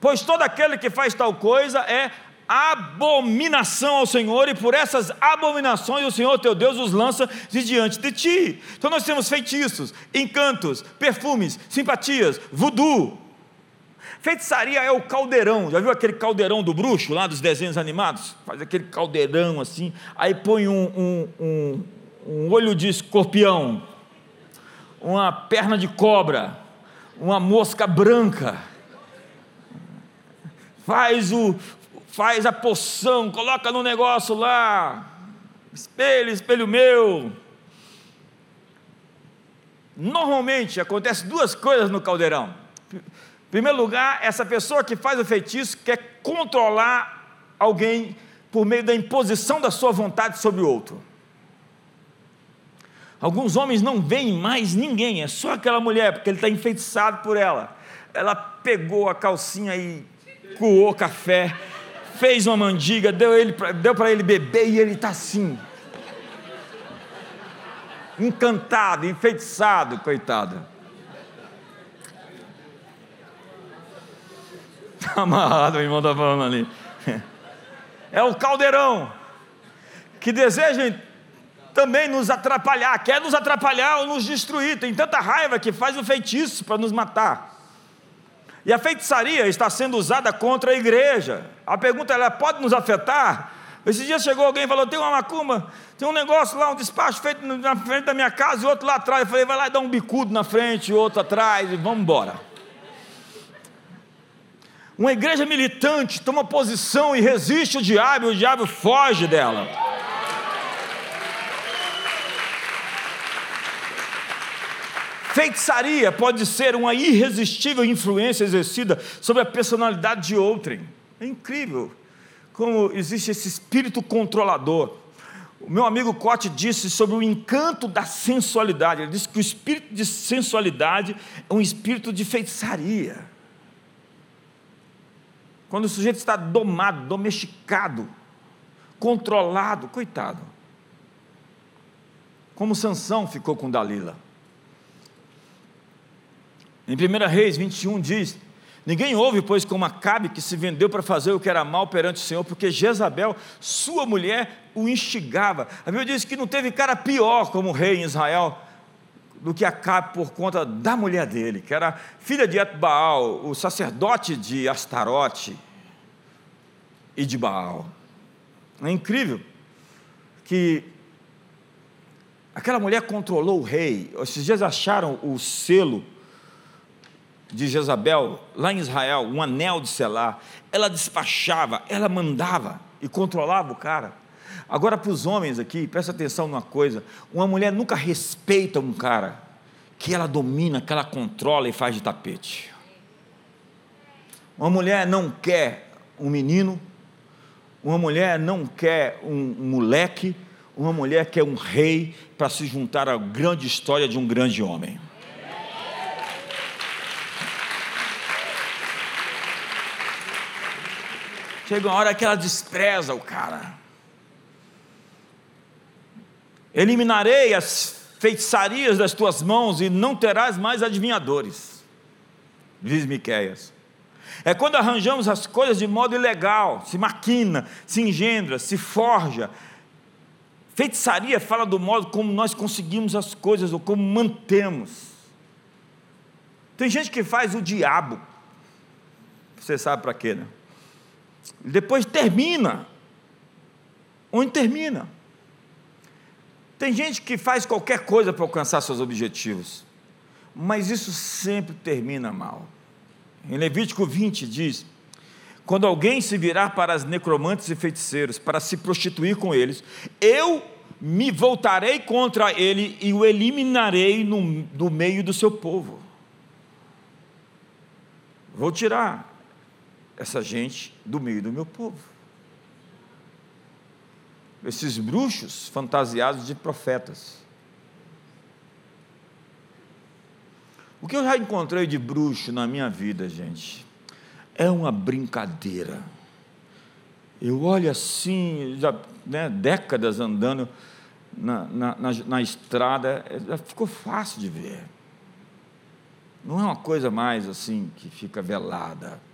Pois todo aquele que faz tal coisa é abominação ao Senhor, e por essas abominações o Senhor teu Deus os lança de diante de ti. Então nós temos feitiços, encantos, perfumes, simpatias, voodoo. Feitiçaria é o caldeirão, já viu aquele caldeirão do bruxo lá dos desenhos animados? Faz aquele caldeirão assim, aí põe um, um, um, um olho de escorpião, uma perna de cobra, uma mosca branca, faz o, faz a poção, coloca no negócio lá, espelho, espelho meu. Normalmente acontece duas coisas no caldeirão. Em primeiro lugar, essa pessoa que faz o feitiço quer controlar alguém por meio da imposição da sua vontade sobre o outro. Alguns homens não veem mais ninguém, é só aquela mulher, porque ele está enfeitiçado por ela. Ela pegou a calcinha e coou café, fez uma mandiga, deu, ele, deu para ele beber e ele está assim. Encantado, enfeitiçado, coitado. Está [LAUGHS] amarrado, o irmão está falando ali. [LAUGHS] É o caldeirão que deseja também nos atrapalhar, quer nos atrapalhar ou nos destruir. Tem tanta raiva que faz o feitiço para nos matar. E a feitiçaria está sendo usada contra a igreja. A pergunta ela pode nos afetar? Esse dia chegou alguém e falou: tem uma macumba, tem um negócio lá, um despacho feito na frente da minha casa e outro lá atrás. Eu falei: vai lá e dá um bicudo na frente, outro atrás e vamos embora. Uma igreja militante toma posição e resiste o diabo, e o diabo foge dela. Feitiçaria pode ser uma irresistível influência exercida sobre a personalidade de outrem. É incrível como existe esse espírito controlador. O meu amigo Cote disse sobre o encanto da sensualidade. Ele disse que o espírito de sensualidade é um espírito de feitiçaria. Quando o sujeito está domado, domesticado, controlado, coitado. Como Sansão ficou com Dalila. Em 1 Reis 21 diz: Ninguém ouve, pois, como Acabe, que se vendeu para fazer o que era mal perante o Senhor, porque Jezabel, sua mulher, o instigava. A Bíblia diz que não teve cara pior como rei em Israel do que Acabe por conta da mulher dele, que era filha de Etbaal, o sacerdote de Astarote e de Baal. É incrível que aquela mulher controlou o rei. Esses dias acharam o selo de Jezabel, lá em Israel, um anel de selar, ela despachava, ela mandava e controlava o cara. Agora, para os homens aqui, presta atenção numa coisa: uma mulher nunca respeita um cara que ela domina, que ela controla e faz de tapete. Uma mulher não quer um menino, uma mulher não quer um moleque, uma mulher quer um rei para se juntar à grande história de um grande homem. Chega uma hora que ela despreza o cara. Eliminarei as feitiçarias das tuas mãos e não terás mais adivinhadores, diz Miquéias. É quando arranjamos as coisas de modo ilegal, se maquina, se engendra, se forja. Feitiçaria fala do modo como nós conseguimos as coisas ou como mantemos. Tem gente que faz o diabo. Você sabe para quê, né? Depois termina. Onde termina? Tem gente que faz qualquer coisa para alcançar seus objetivos, mas isso sempre termina mal. Em Levítico 20 diz: Quando alguém se virar para as necromantes e feiticeiros para se prostituir com eles, eu me voltarei contra ele e o eliminarei no, do meio do seu povo. Vou tirar essa gente do meio do meu povo. Esses bruxos fantasiados de profetas. O que eu já encontrei de bruxo na minha vida, gente, é uma brincadeira. Eu olho assim, já né, décadas andando na, na, na, na estrada, já ficou fácil de ver. Não é uma coisa mais assim que fica velada.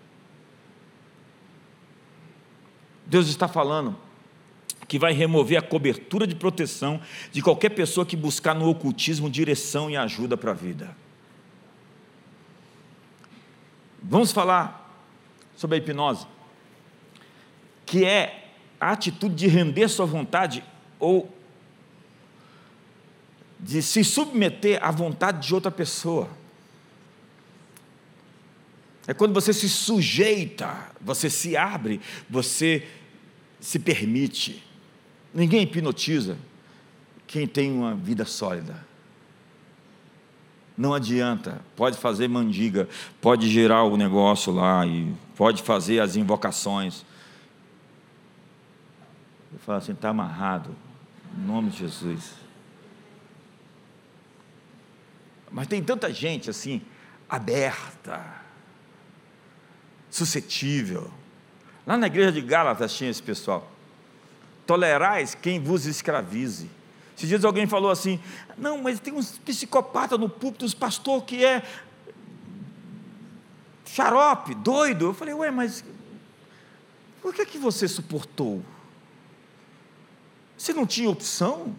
Deus está falando que vai remover a cobertura de proteção de qualquer pessoa que buscar no ocultismo direção e ajuda para a vida. Vamos falar sobre a hipnose, que é a atitude de render sua vontade ou de se submeter à vontade de outra pessoa. É quando você se sujeita, você se abre, você se permite. Ninguém hipnotiza quem tem uma vida sólida. Não adianta, pode fazer mandiga, pode girar o negócio lá e pode fazer as invocações. Eu falo assim, está amarrado, em nome de Jesus. Mas tem tanta gente assim, aberta, suscetível. Lá na igreja de Gálatas tinha esse pessoal. Tolerais quem vos escravize. Esses dias alguém falou assim: não, mas tem uns psicopatas no púlpito, uns pastor que é xarope, doido. Eu falei, ué, mas por que, que você suportou? Você não tinha opção?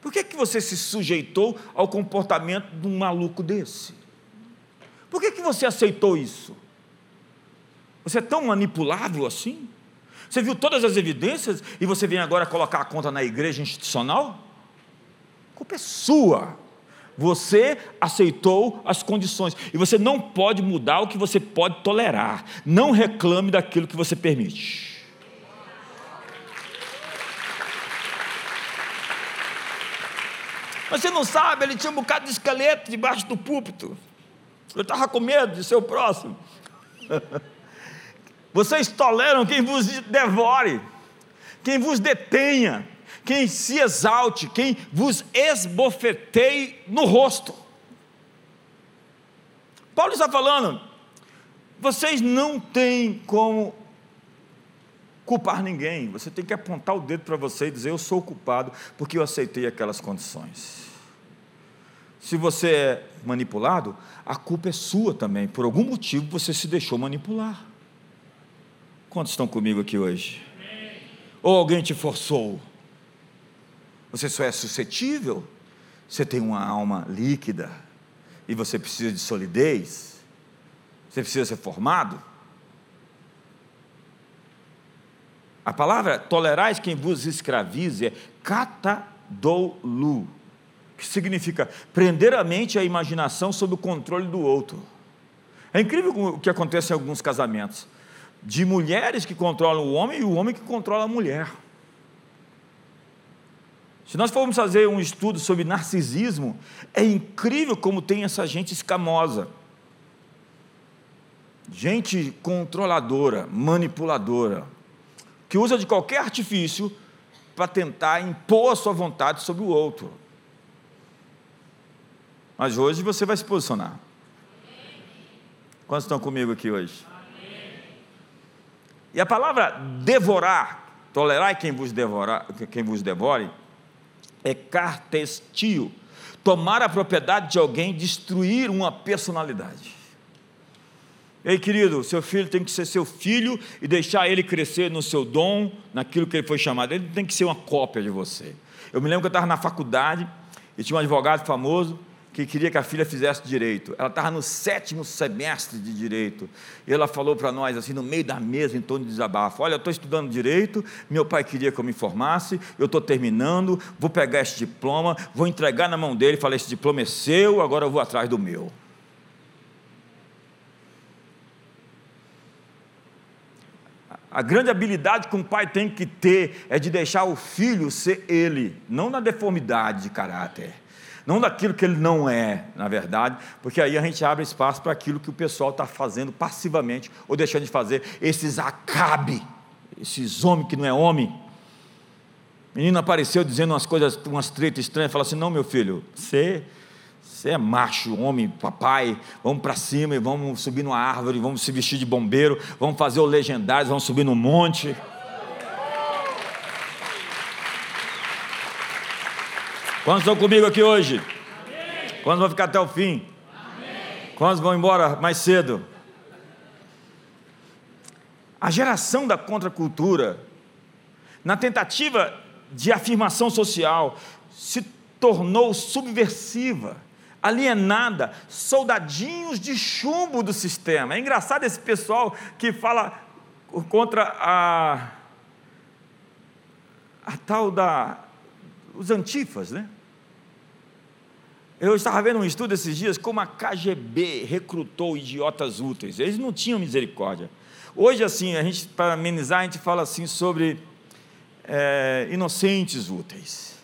Por que, que você se sujeitou ao comportamento de um maluco desse? Por que, que você aceitou isso? Você é tão manipulável assim? Você viu todas as evidências e você vem agora colocar a conta na igreja institucional? A culpa é sua. Você aceitou as condições e você não pode mudar o que você pode tolerar. Não reclame daquilo que você permite. Mas você não sabe, ele tinha um bocado de esqueleto debaixo do púlpito. Eu estava com medo de ser o próximo. [LAUGHS] Vocês toleram quem vos devore, quem vos detenha, quem se exalte, quem vos esbofeteie no rosto. Paulo está falando, vocês não têm como culpar ninguém, você tem que apontar o dedo para você e dizer: Eu sou culpado porque eu aceitei aquelas condições. Se você é manipulado, a culpa é sua também, por algum motivo você se deixou manipular. Quantos estão comigo aqui hoje? Ou alguém te forçou? Você só é suscetível? Você tem uma alma líquida e você precisa de solidez? Você precisa ser formado? A palavra tolerais quem vos escravize é catadolu, que significa prender a mente e a imaginação sob o controle do outro. É incrível o que acontece em alguns casamentos, de mulheres que controlam o homem e o homem que controla a mulher. Se nós formos fazer um estudo sobre narcisismo, é incrível como tem essa gente escamosa. Gente controladora, manipuladora, que usa de qualquer artifício para tentar impor a sua vontade sobre o outro. Mas hoje você vai se posicionar. Quantos estão comigo aqui hoje? E a palavra devorar, tolerar quem vos, devorar, quem vos devore, é cartestio, tomar a propriedade de alguém, destruir uma personalidade. Ei, querido, seu filho tem que ser seu filho e deixar ele crescer no seu dom, naquilo que ele foi chamado. Ele tem que ser uma cópia de você. Eu me lembro que eu estava na faculdade e tinha um advogado famoso que queria que a filha fizesse direito. Ela estava no sétimo semestre de direito. E ela falou para nós, assim, no meio da mesa, em tom de desabafo: Olha, eu estou estudando direito, meu pai queria que eu me formasse, eu estou terminando, vou pegar esse diploma, vou entregar na mão dele. Falei: Esse diploma é seu, agora eu vou atrás do meu. A grande habilidade que um pai tem que ter é de deixar o filho ser ele, não na deformidade de caráter, não daquilo que ele não é, na verdade, porque aí a gente abre espaço para aquilo que o pessoal está fazendo passivamente ou deixando de fazer, esses acabe, esses homens que não é homem. Menino apareceu dizendo umas coisas, umas tretas estranhas, fala assim: não, meu filho, você você é macho, homem, papai, vamos para cima e vamos subir numa árvore, vamos se vestir de bombeiro, vamos fazer o legendário, vamos subir no monte. Quantos estão comigo aqui hoje? Amém. Quantos vão ficar até o fim? Amém. Quantos vão embora mais cedo? A geração da contracultura, na tentativa de afirmação social, se tornou subversiva alienada, soldadinhos de chumbo do sistema. É engraçado esse pessoal que fala contra a, a tal da. Os antifas, né? Eu estava vendo um estudo esses dias como a KGB recrutou idiotas úteis. Eles não tinham misericórdia. Hoje, assim, a gente, para amenizar, a gente fala assim sobre é, inocentes úteis.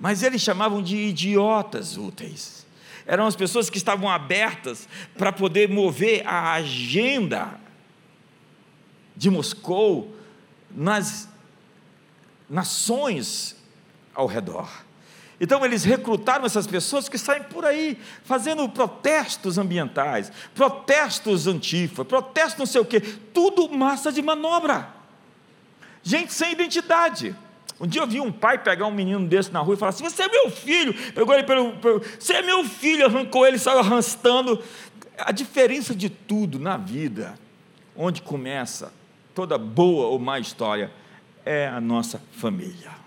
Mas eles chamavam de idiotas úteis eram as pessoas que estavam abertas para poder mover a agenda de Moscou nas nações ao redor. Então eles recrutaram essas pessoas que saem por aí fazendo protestos ambientais, protestos antifa, protestos não sei o quê, tudo massa de manobra. Gente sem identidade. Um dia eu vi um pai pegar um menino desse na rua e falar assim: Você é meu filho. Pegou ele pelo. pelo você é meu filho. Arrancou ele saiu arrastando. A diferença de tudo na vida, onde começa toda boa ou má história, é a nossa família.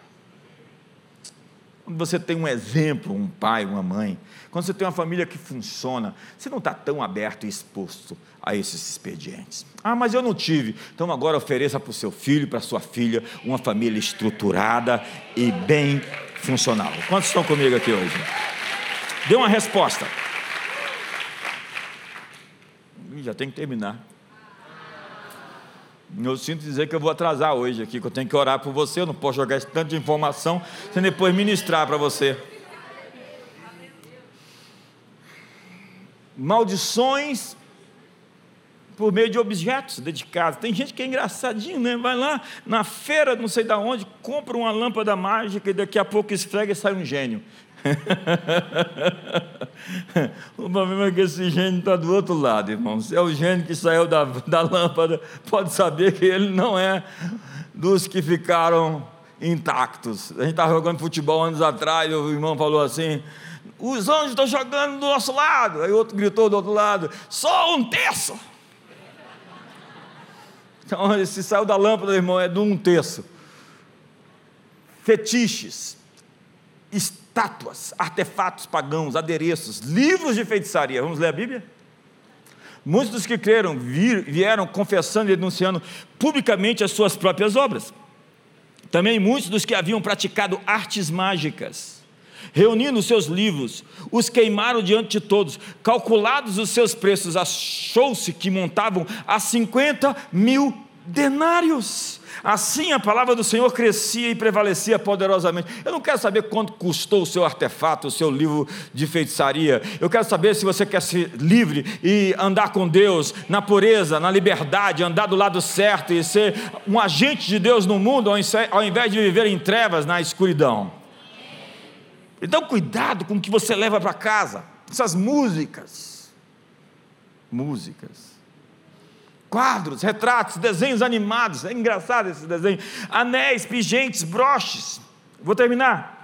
Quando você tem um exemplo, um pai, uma mãe, quando você tem uma família que funciona, você não está tão aberto e exposto a esses expedientes. Ah, mas eu não tive. Então agora ofereça para o seu filho, para a sua filha, uma família estruturada e bem funcional. Quantos estão comigo aqui hoje? Dê uma resposta. Já tem que terminar. Eu sinto dizer que eu vou atrasar hoje aqui, que eu tenho que orar por você, eu não posso jogar esse tanto de informação sem depois ministrar para você. Maldições por meio de objetos dedicados. Tem gente que é engraçadinho, né? Vai lá na feira, não sei da onde, compra uma lâmpada mágica e daqui a pouco esfrega e sai um gênio. [LAUGHS] o problema é que esse gênio está do outro lado, irmão. Se é o gênio que saiu da, da lâmpada, pode saber que ele não é dos que ficaram intactos. A gente estava jogando futebol anos atrás, o irmão falou assim: os anjos estão jogando do nosso lado. Aí outro gritou do outro lado: só um terço. Então, se saiu da lâmpada, irmão, é de um terço. Fetiches, estátuas, artefatos pagãos, adereços, livros de feitiçaria. Vamos ler a Bíblia? Muitos dos que creram vieram confessando e denunciando publicamente as suas próprias obras. Também muitos dos que haviam praticado artes mágicas, reunindo seus livros, os queimaram diante de todos. Calculados os seus preços, achou-se que montavam a 50 mil denários. Assim a palavra do Senhor crescia e prevalecia poderosamente. Eu não quero saber quanto custou o seu artefato, o seu livro de feitiçaria. Eu quero saber se você quer ser livre e andar com Deus na pureza, na liberdade, andar do lado certo e ser um agente de Deus no mundo, ao invés de viver em trevas, na escuridão. Então, cuidado com o que você leva para casa. Essas músicas. Músicas quadros, retratos, desenhos animados, é engraçado esse desenho, anéis, pingentes, broches. Vou terminar.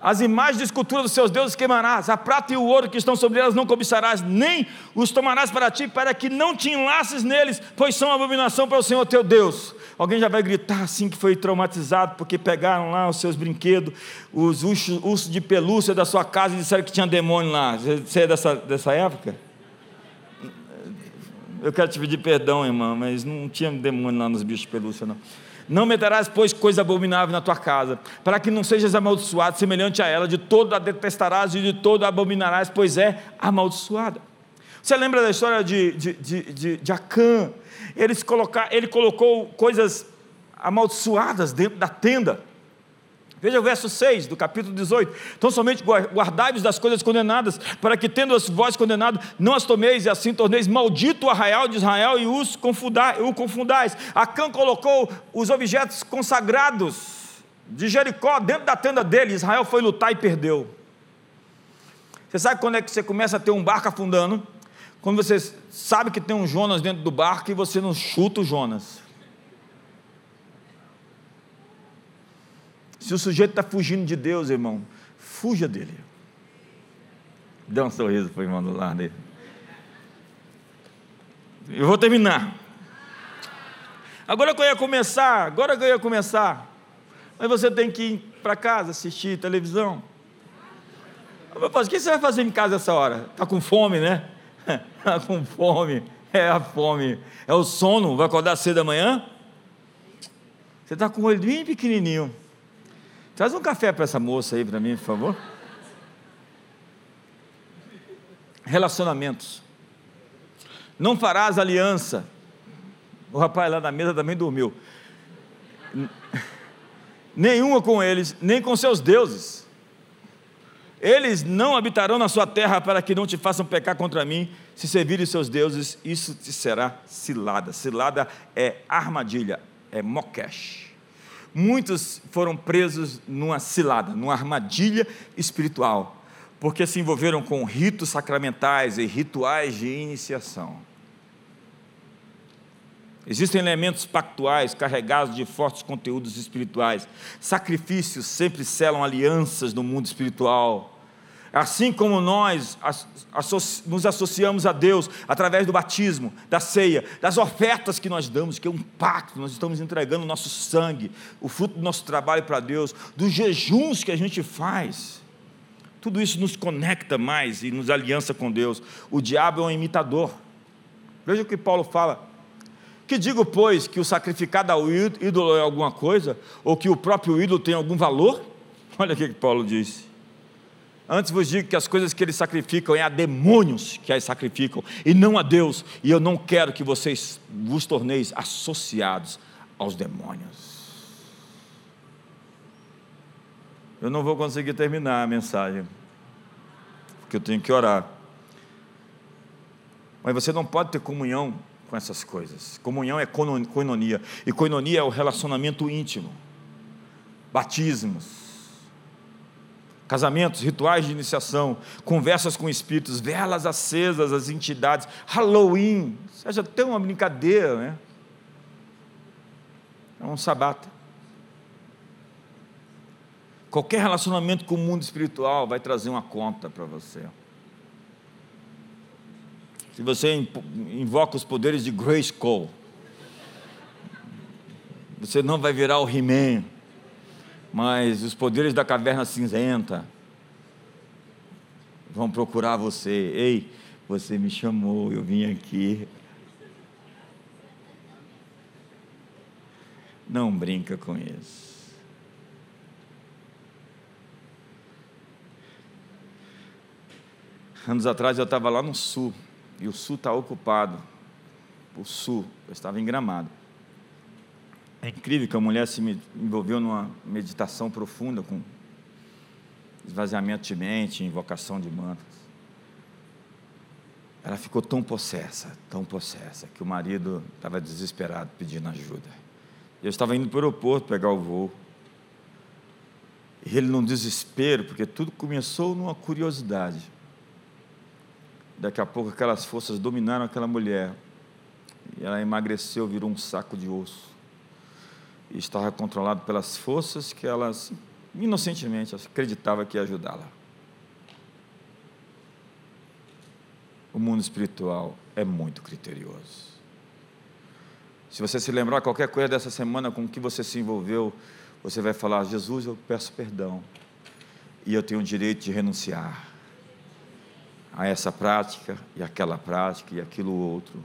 As imagens de escultura dos seus deuses queimarás, a prata e o ouro que estão sobre elas não cobiçarás, nem os tomarás para ti, para que não te enlaces neles, pois são abominação para o Senhor teu Deus. Alguém já vai gritar assim que foi traumatizado porque pegaram lá os seus brinquedos, os ursos, de pelúcia da sua casa e disseram que tinha demônio lá. Você é dessa, dessa época? Eu quero te pedir perdão, irmã, mas não tinha demônio lá nos bichos de pelúcia, não. Não meterás, pois, coisa abominável na tua casa, para que não sejas amaldiçoado, semelhante a ela, de todo a detestarás e de todo a abominarás, pois é amaldiçoada. Você lembra da história de, de, de, de, de Acã? Eles colocar, ele colocou coisas amaldiçoadas dentro da tenda. Veja o verso 6 do capítulo 18. Então, somente guardai-vos das coisas condenadas, para que, tendo as vós condenado, não as tomeis e assim torneis maldito o arraial de Israel e os o confundais. Acã colocou os objetos consagrados de Jericó dentro da tenda dele. Israel foi lutar e perdeu. Você sabe quando é que você começa a ter um barco afundando? Quando você sabe que tem um Jonas dentro do barco e você não chuta o Jonas. Se o sujeito está fugindo de Deus, irmão, fuja dele. Dê um sorriso para o irmão do lado dele. Eu vou terminar. Agora que eu ia começar, agora que eu ia começar. Mas você tem que ir para casa assistir televisão. o que você vai fazer em casa essa hora? Está com fome, né? Está [LAUGHS] com fome. É a fome. É o sono. Vai acordar cedo amanhã? Você está com o olho bem pequenininho. Traz um café para essa moça aí para mim, por favor. Relacionamentos. Não farás aliança. O rapaz lá na mesa também dormiu. Nenhuma com eles, nem com seus deuses. Eles não habitarão na sua terra para que não te façam pecar contra mim. Se servirem seus deuses, isso te será cilada. Cilada é armadilha, é mokesh muitos foram presos numa cilada, numa armadilha espiritual, porque se envolveram com ritos sacramentais e rituais de iniciação. Existem elementos pactuais carregados de fortes conteúdos espirituais. Sacrifícios sempre selam alianças no mundo espiritual. Assim como nós nos associamos a Deus através do batismo, da ceia, das ofertas que nós damos, que é um pacto, nós estamos entregando o nosso sangue, o fruto do nosso trabalho para Deus, dos jejuns que a gente faz. Tudo isso nos conecta mais e nos aliança com Deus. O diabo é um imitador. Veja o que Paulo fala. Que digo, pois, que o sacrificado ao ídolo é alguma coisa, ou que o próprio ídolo tem algum valor? Olha o que Paulo disse. Antes vos digo que as coisas que eles sacrificam é a demônios que as sacrificam, e não a Deus. E eu não quero que vocês vos torneis associados aos demônios. Eu não vou conseguir terminar a mensagem, porque eu tenho que orar. Mas você não pode ter comunhão com essas coisas. Comunhão é coinonia. E coinonia é o relacionamento íntimo. Batismos, casamentos, rituais de iniciação, conversas com espíritos, velas acesas, as entidades, Halloween, seja até uma brincadeira, né? É um sabata. Qualquer relacionamento com o mundo espiritual vai trazer uma conta para você. Se você invoca os poderes de Grace Cole, você não vai virar o He-Man, mas os poderes da caverna cinzenta vão procurar você. Ei, você me chamou, eu vim aqui. Não brinca com isso. Anos atrás eu estava lá no sul, e o sul está ocupado. O sul, eu estava em Gramado. É incrível que a mulher se envolveu numa meditação profunda com esvaziamento de mente, invocação de mantas. Ela ficou tão possessa, tão possessa, que o marido estava desesperado pedindo ajuda. Eu estava indo para o aeroporto pegar o voo. E ele num desespero, porque tudo começou numa curiosidade. Daqui a pouco aquelas forças dominaram aquela mulher. E ela emagreceu, virou um saco de osso. Estava controlado pelas forças que elas, inocentemente, acreditava que ia ajudá-la. O mundo espiritual é muito criterioso. Se você se lembrar qualquer coisa dessa semana com que você se envolveu, você vai falar: Jesus, eu peço perdão. E eu tenho o direito de renunciar a essa prática e aquela prática e aquilo outro.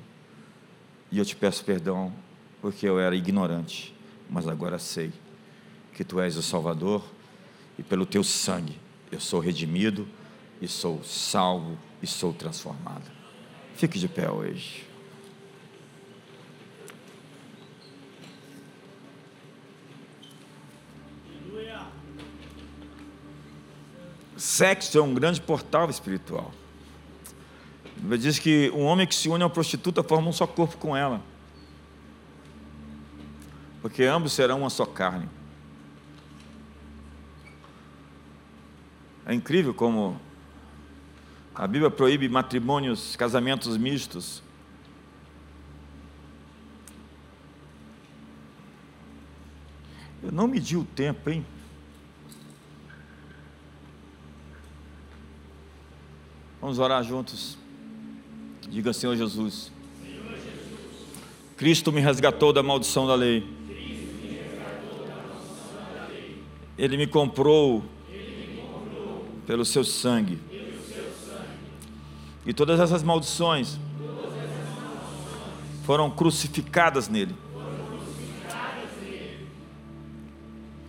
E eu te peço perdão porque eu era ignorante, mas agora sei que tu és o Salvador e pelo teu sangue eu sou redimido e sou salvo e sou transformado. Fique de pé hoje. Sexo é um grande portal espiritual. Diz que um homem que se une a uma prostituta forma um só corpo com ela. Porque ambos serão uma só carne. É incrível como a Bíblia proíbe matrimônios, casamentos mistos. Eu não medi o tempo, hein? Vamos orar juntos. Diga, Senhor Jesus. Cristo me resgatou da maldição da lei. Ele me comprou pelo seu sangue. E todas essas maldições foram crucificadas nele.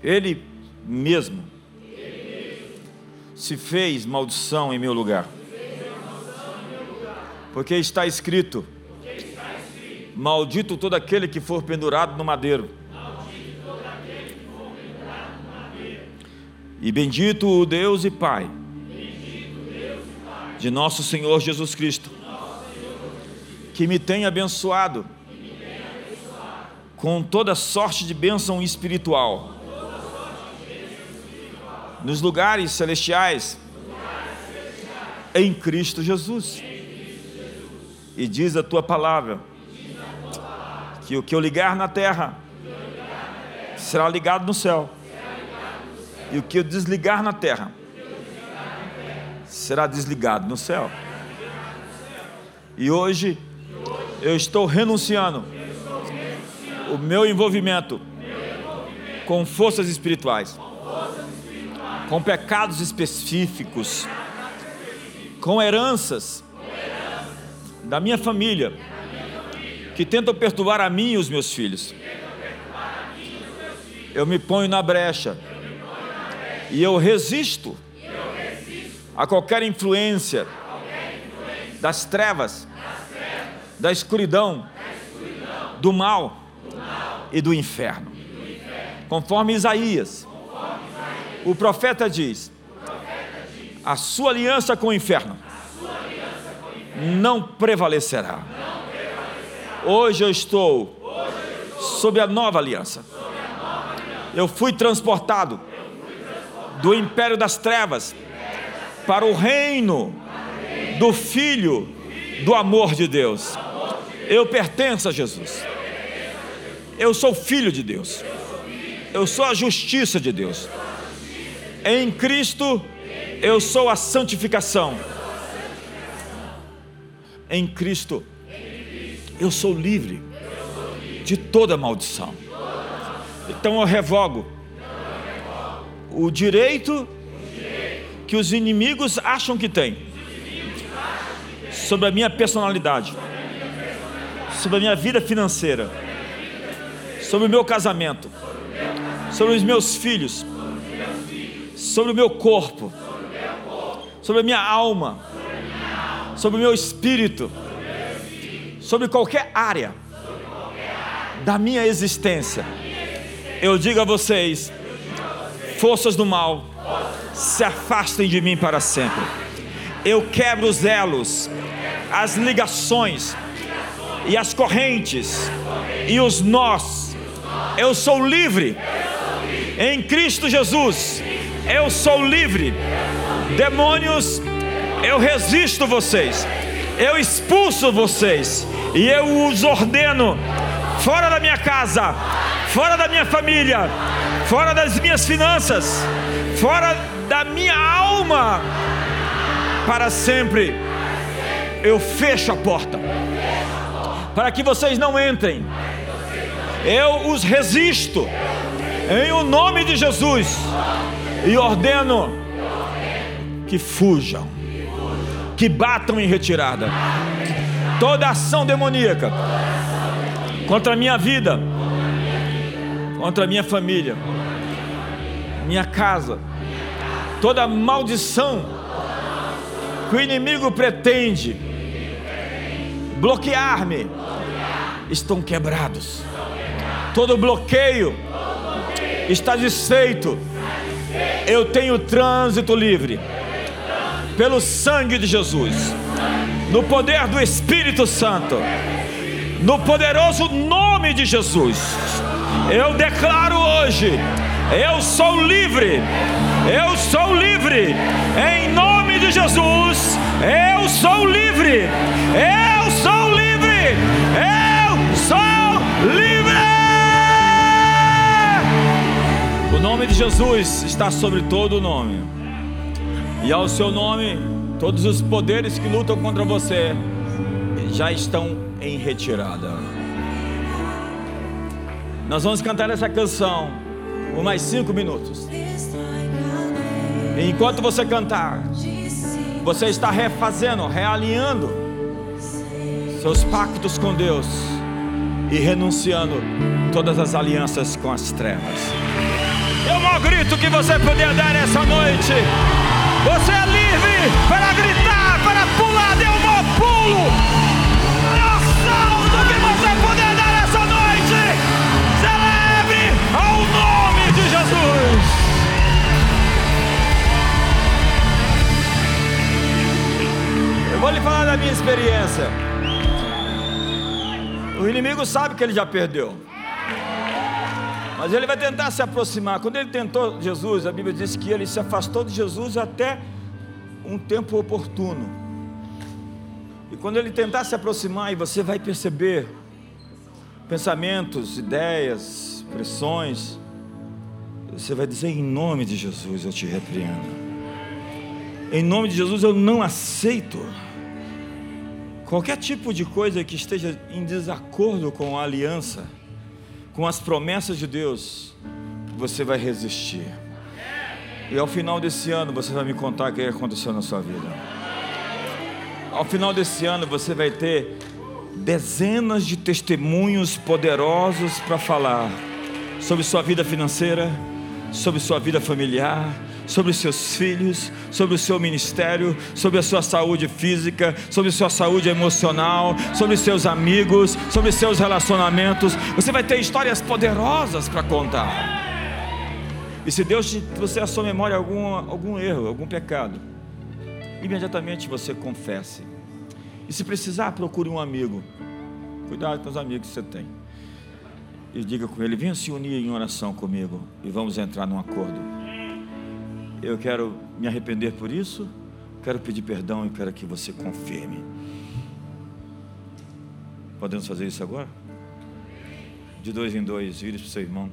Ele mesmo se fez maldição em meu lugar. Porque está escrito: Maldito todo aquele que for pendurado no madeiro. E bendito o Deus e Pai de nosso Senhor Jesus Cristo, que me tem abençoado com toda sorte de bênção espiritual nos lugares celestiais em Cristo Jesus. E diz a tua palavra que o que eu ligar na terra será ligado no céu, e o que eu desligar na terra será desligado no céu. E hoje eu estou renunciando o meu envolvimento com forças espirituais, com pecados específicos, com heranças da minha família, que tentam perturbar a mim e os meus filhos. Eu me ponho na brecha e eu resisto a qualquer influência das trevas, da escuridão, do mal e do inferno. Conforme Isaías, o profeta diz: a sua aliança com o inferno não prevalecerá. Hoje eu estou sob a nova aliança. Eu fui transportado do império das trevas para o reino do Filho do amor de Deus. Eu pertenço a Jesus. Eu sou filho de Deus. Eu sou a justiça de Deus. Em Cristo eu sou a santificação. Em Cristo eu sou livre de toda maldição. Então eu revogo o direito que os inimigos acham que têm sobre a minha personalidade, sobre a minha vida financeira, sobre o meu casamento, sobre os meus filhos, sobre o meu corpo, sobre a minha alma, sobre o meu espírito, sobre qualquer área da minha existência. Eu digo a vocês, forças do mal, se afastem de mim para sempre. Eu quebro os elos, as ligações e as correntes e os nós. Eu sou livre em Cristo Jesus. Eu sou livre. Demônios, eu resisto vocês. Eu expulso vocês e eu os ordeno fora da minha casa, fora da minha família, fora das minhas finanças, fora da minha alma, para sempre. Eu fecho a porta, para que vocês não entrem. Eu os resisto, em o nome de Jesus, e ordeno que fujam, que batam em retirada. Toda ação demoníaca contra a minha vida, contra a minha família, minha casa, toda maldição que o inimigo pretende bloquear-me, estão quebrados. Todo bloqueio está desfeito. Eu tenho trânsito livre pelo sangue de Jesus, no poder do Espírito Santo no poderoso nome de Jesus. Eu declaro hoje: eu sou livre, eu sou livre, em nome de Jesus. Eu sou livre, eu sou livre, eu sou livre. O nome de Jesus está sobre todo o nome, e ao seu nome, todos os poderes que lutam contra você já estão em retirada. Nós vamos cantar essa canção por mais cinco minutos. E enquanto você cantar, você está refazendo, realinhando seus pactos com Deus e renunciando todas as alianças com as trevas. É o maior grito que você puder dar essa noite. Você é livre para gritar, para pular, dê um maior pulo. Vou lhe falar da minha experiência. O inimigo sabe que ele já perdeu. Mas ele vai tentar se aproximar. Quando ele tentou Jesus, a Bíblia diz que ele se afastou de Jesus até um tempo oportuno. E quando ele tentar se aproximar, e você vai perceber pensamentos, ideias, pressões, você vai dizer em nome de Jesus eu te repreendo. Em nome de Jesus eu não aceito Qualquer tipo de coisa que esteja em desacordo com a aliança, com as promessas de Deus, você vai resistir. E ao final desse ano você vai me contar o que aconteceu na sua vida. Ao final desse ano você vai ter dezenas de testemunhos poderosos para falar sobre sua vida financeira, sobre sua vida familiar, sobre os seus filhos, sobre o seu ministério, sobre a sua saúde física, sobre a sua saúde emocional, sobre os seus amigos, sobre os seus relacionamentos. Você vai ter histórias poderosas para contar. E se Deus trouxer à sua memória algum, algum erro, algum pecado, imediatamente você confesse E se precisar, procure um amigo. Cuidado com os amigos que você tem. E diga com ele: venha se unir em oração comigo e vamos entrar num acordo. Eu quero me arrepender por isso, quero pedir perdão e quero que você confirme. Podemos fazer isso agora? De dois em dois, vire para o seu irmão.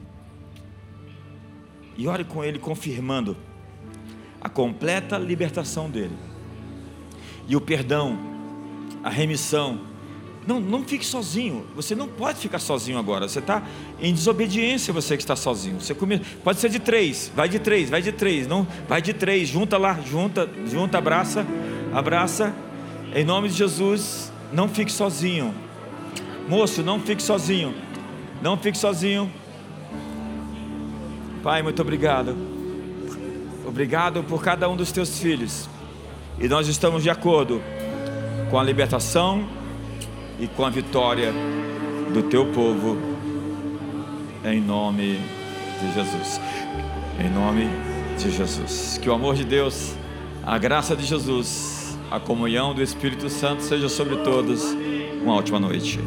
E ore com ele, confirmando a completa libertação dele. E o perdão, a remissão. Não, não fique sozinho. Você não pode ficar sozinho agora. Você está em desobediência, você que está sozinho. Você come... Pode ser de três. Vai de três, vai de três. Não, vai de três. Junta lá, junta, junta, abraça, abraça. Em nome de Jesus, não fique sozinho. Moço, não fique sozinho. Não fique sozinho. Pai, muito obrigado. Obrigado por cada um dos teus filhos. E nós estamos de acordo com a libertação e com a vitória do teu povo. Em nome de Jesus. Em nome de Jesus. Que o amor de Deus, a graça de Jesus, a comunhão do Espírito Santo seja sobre todos. Uma ótima noite.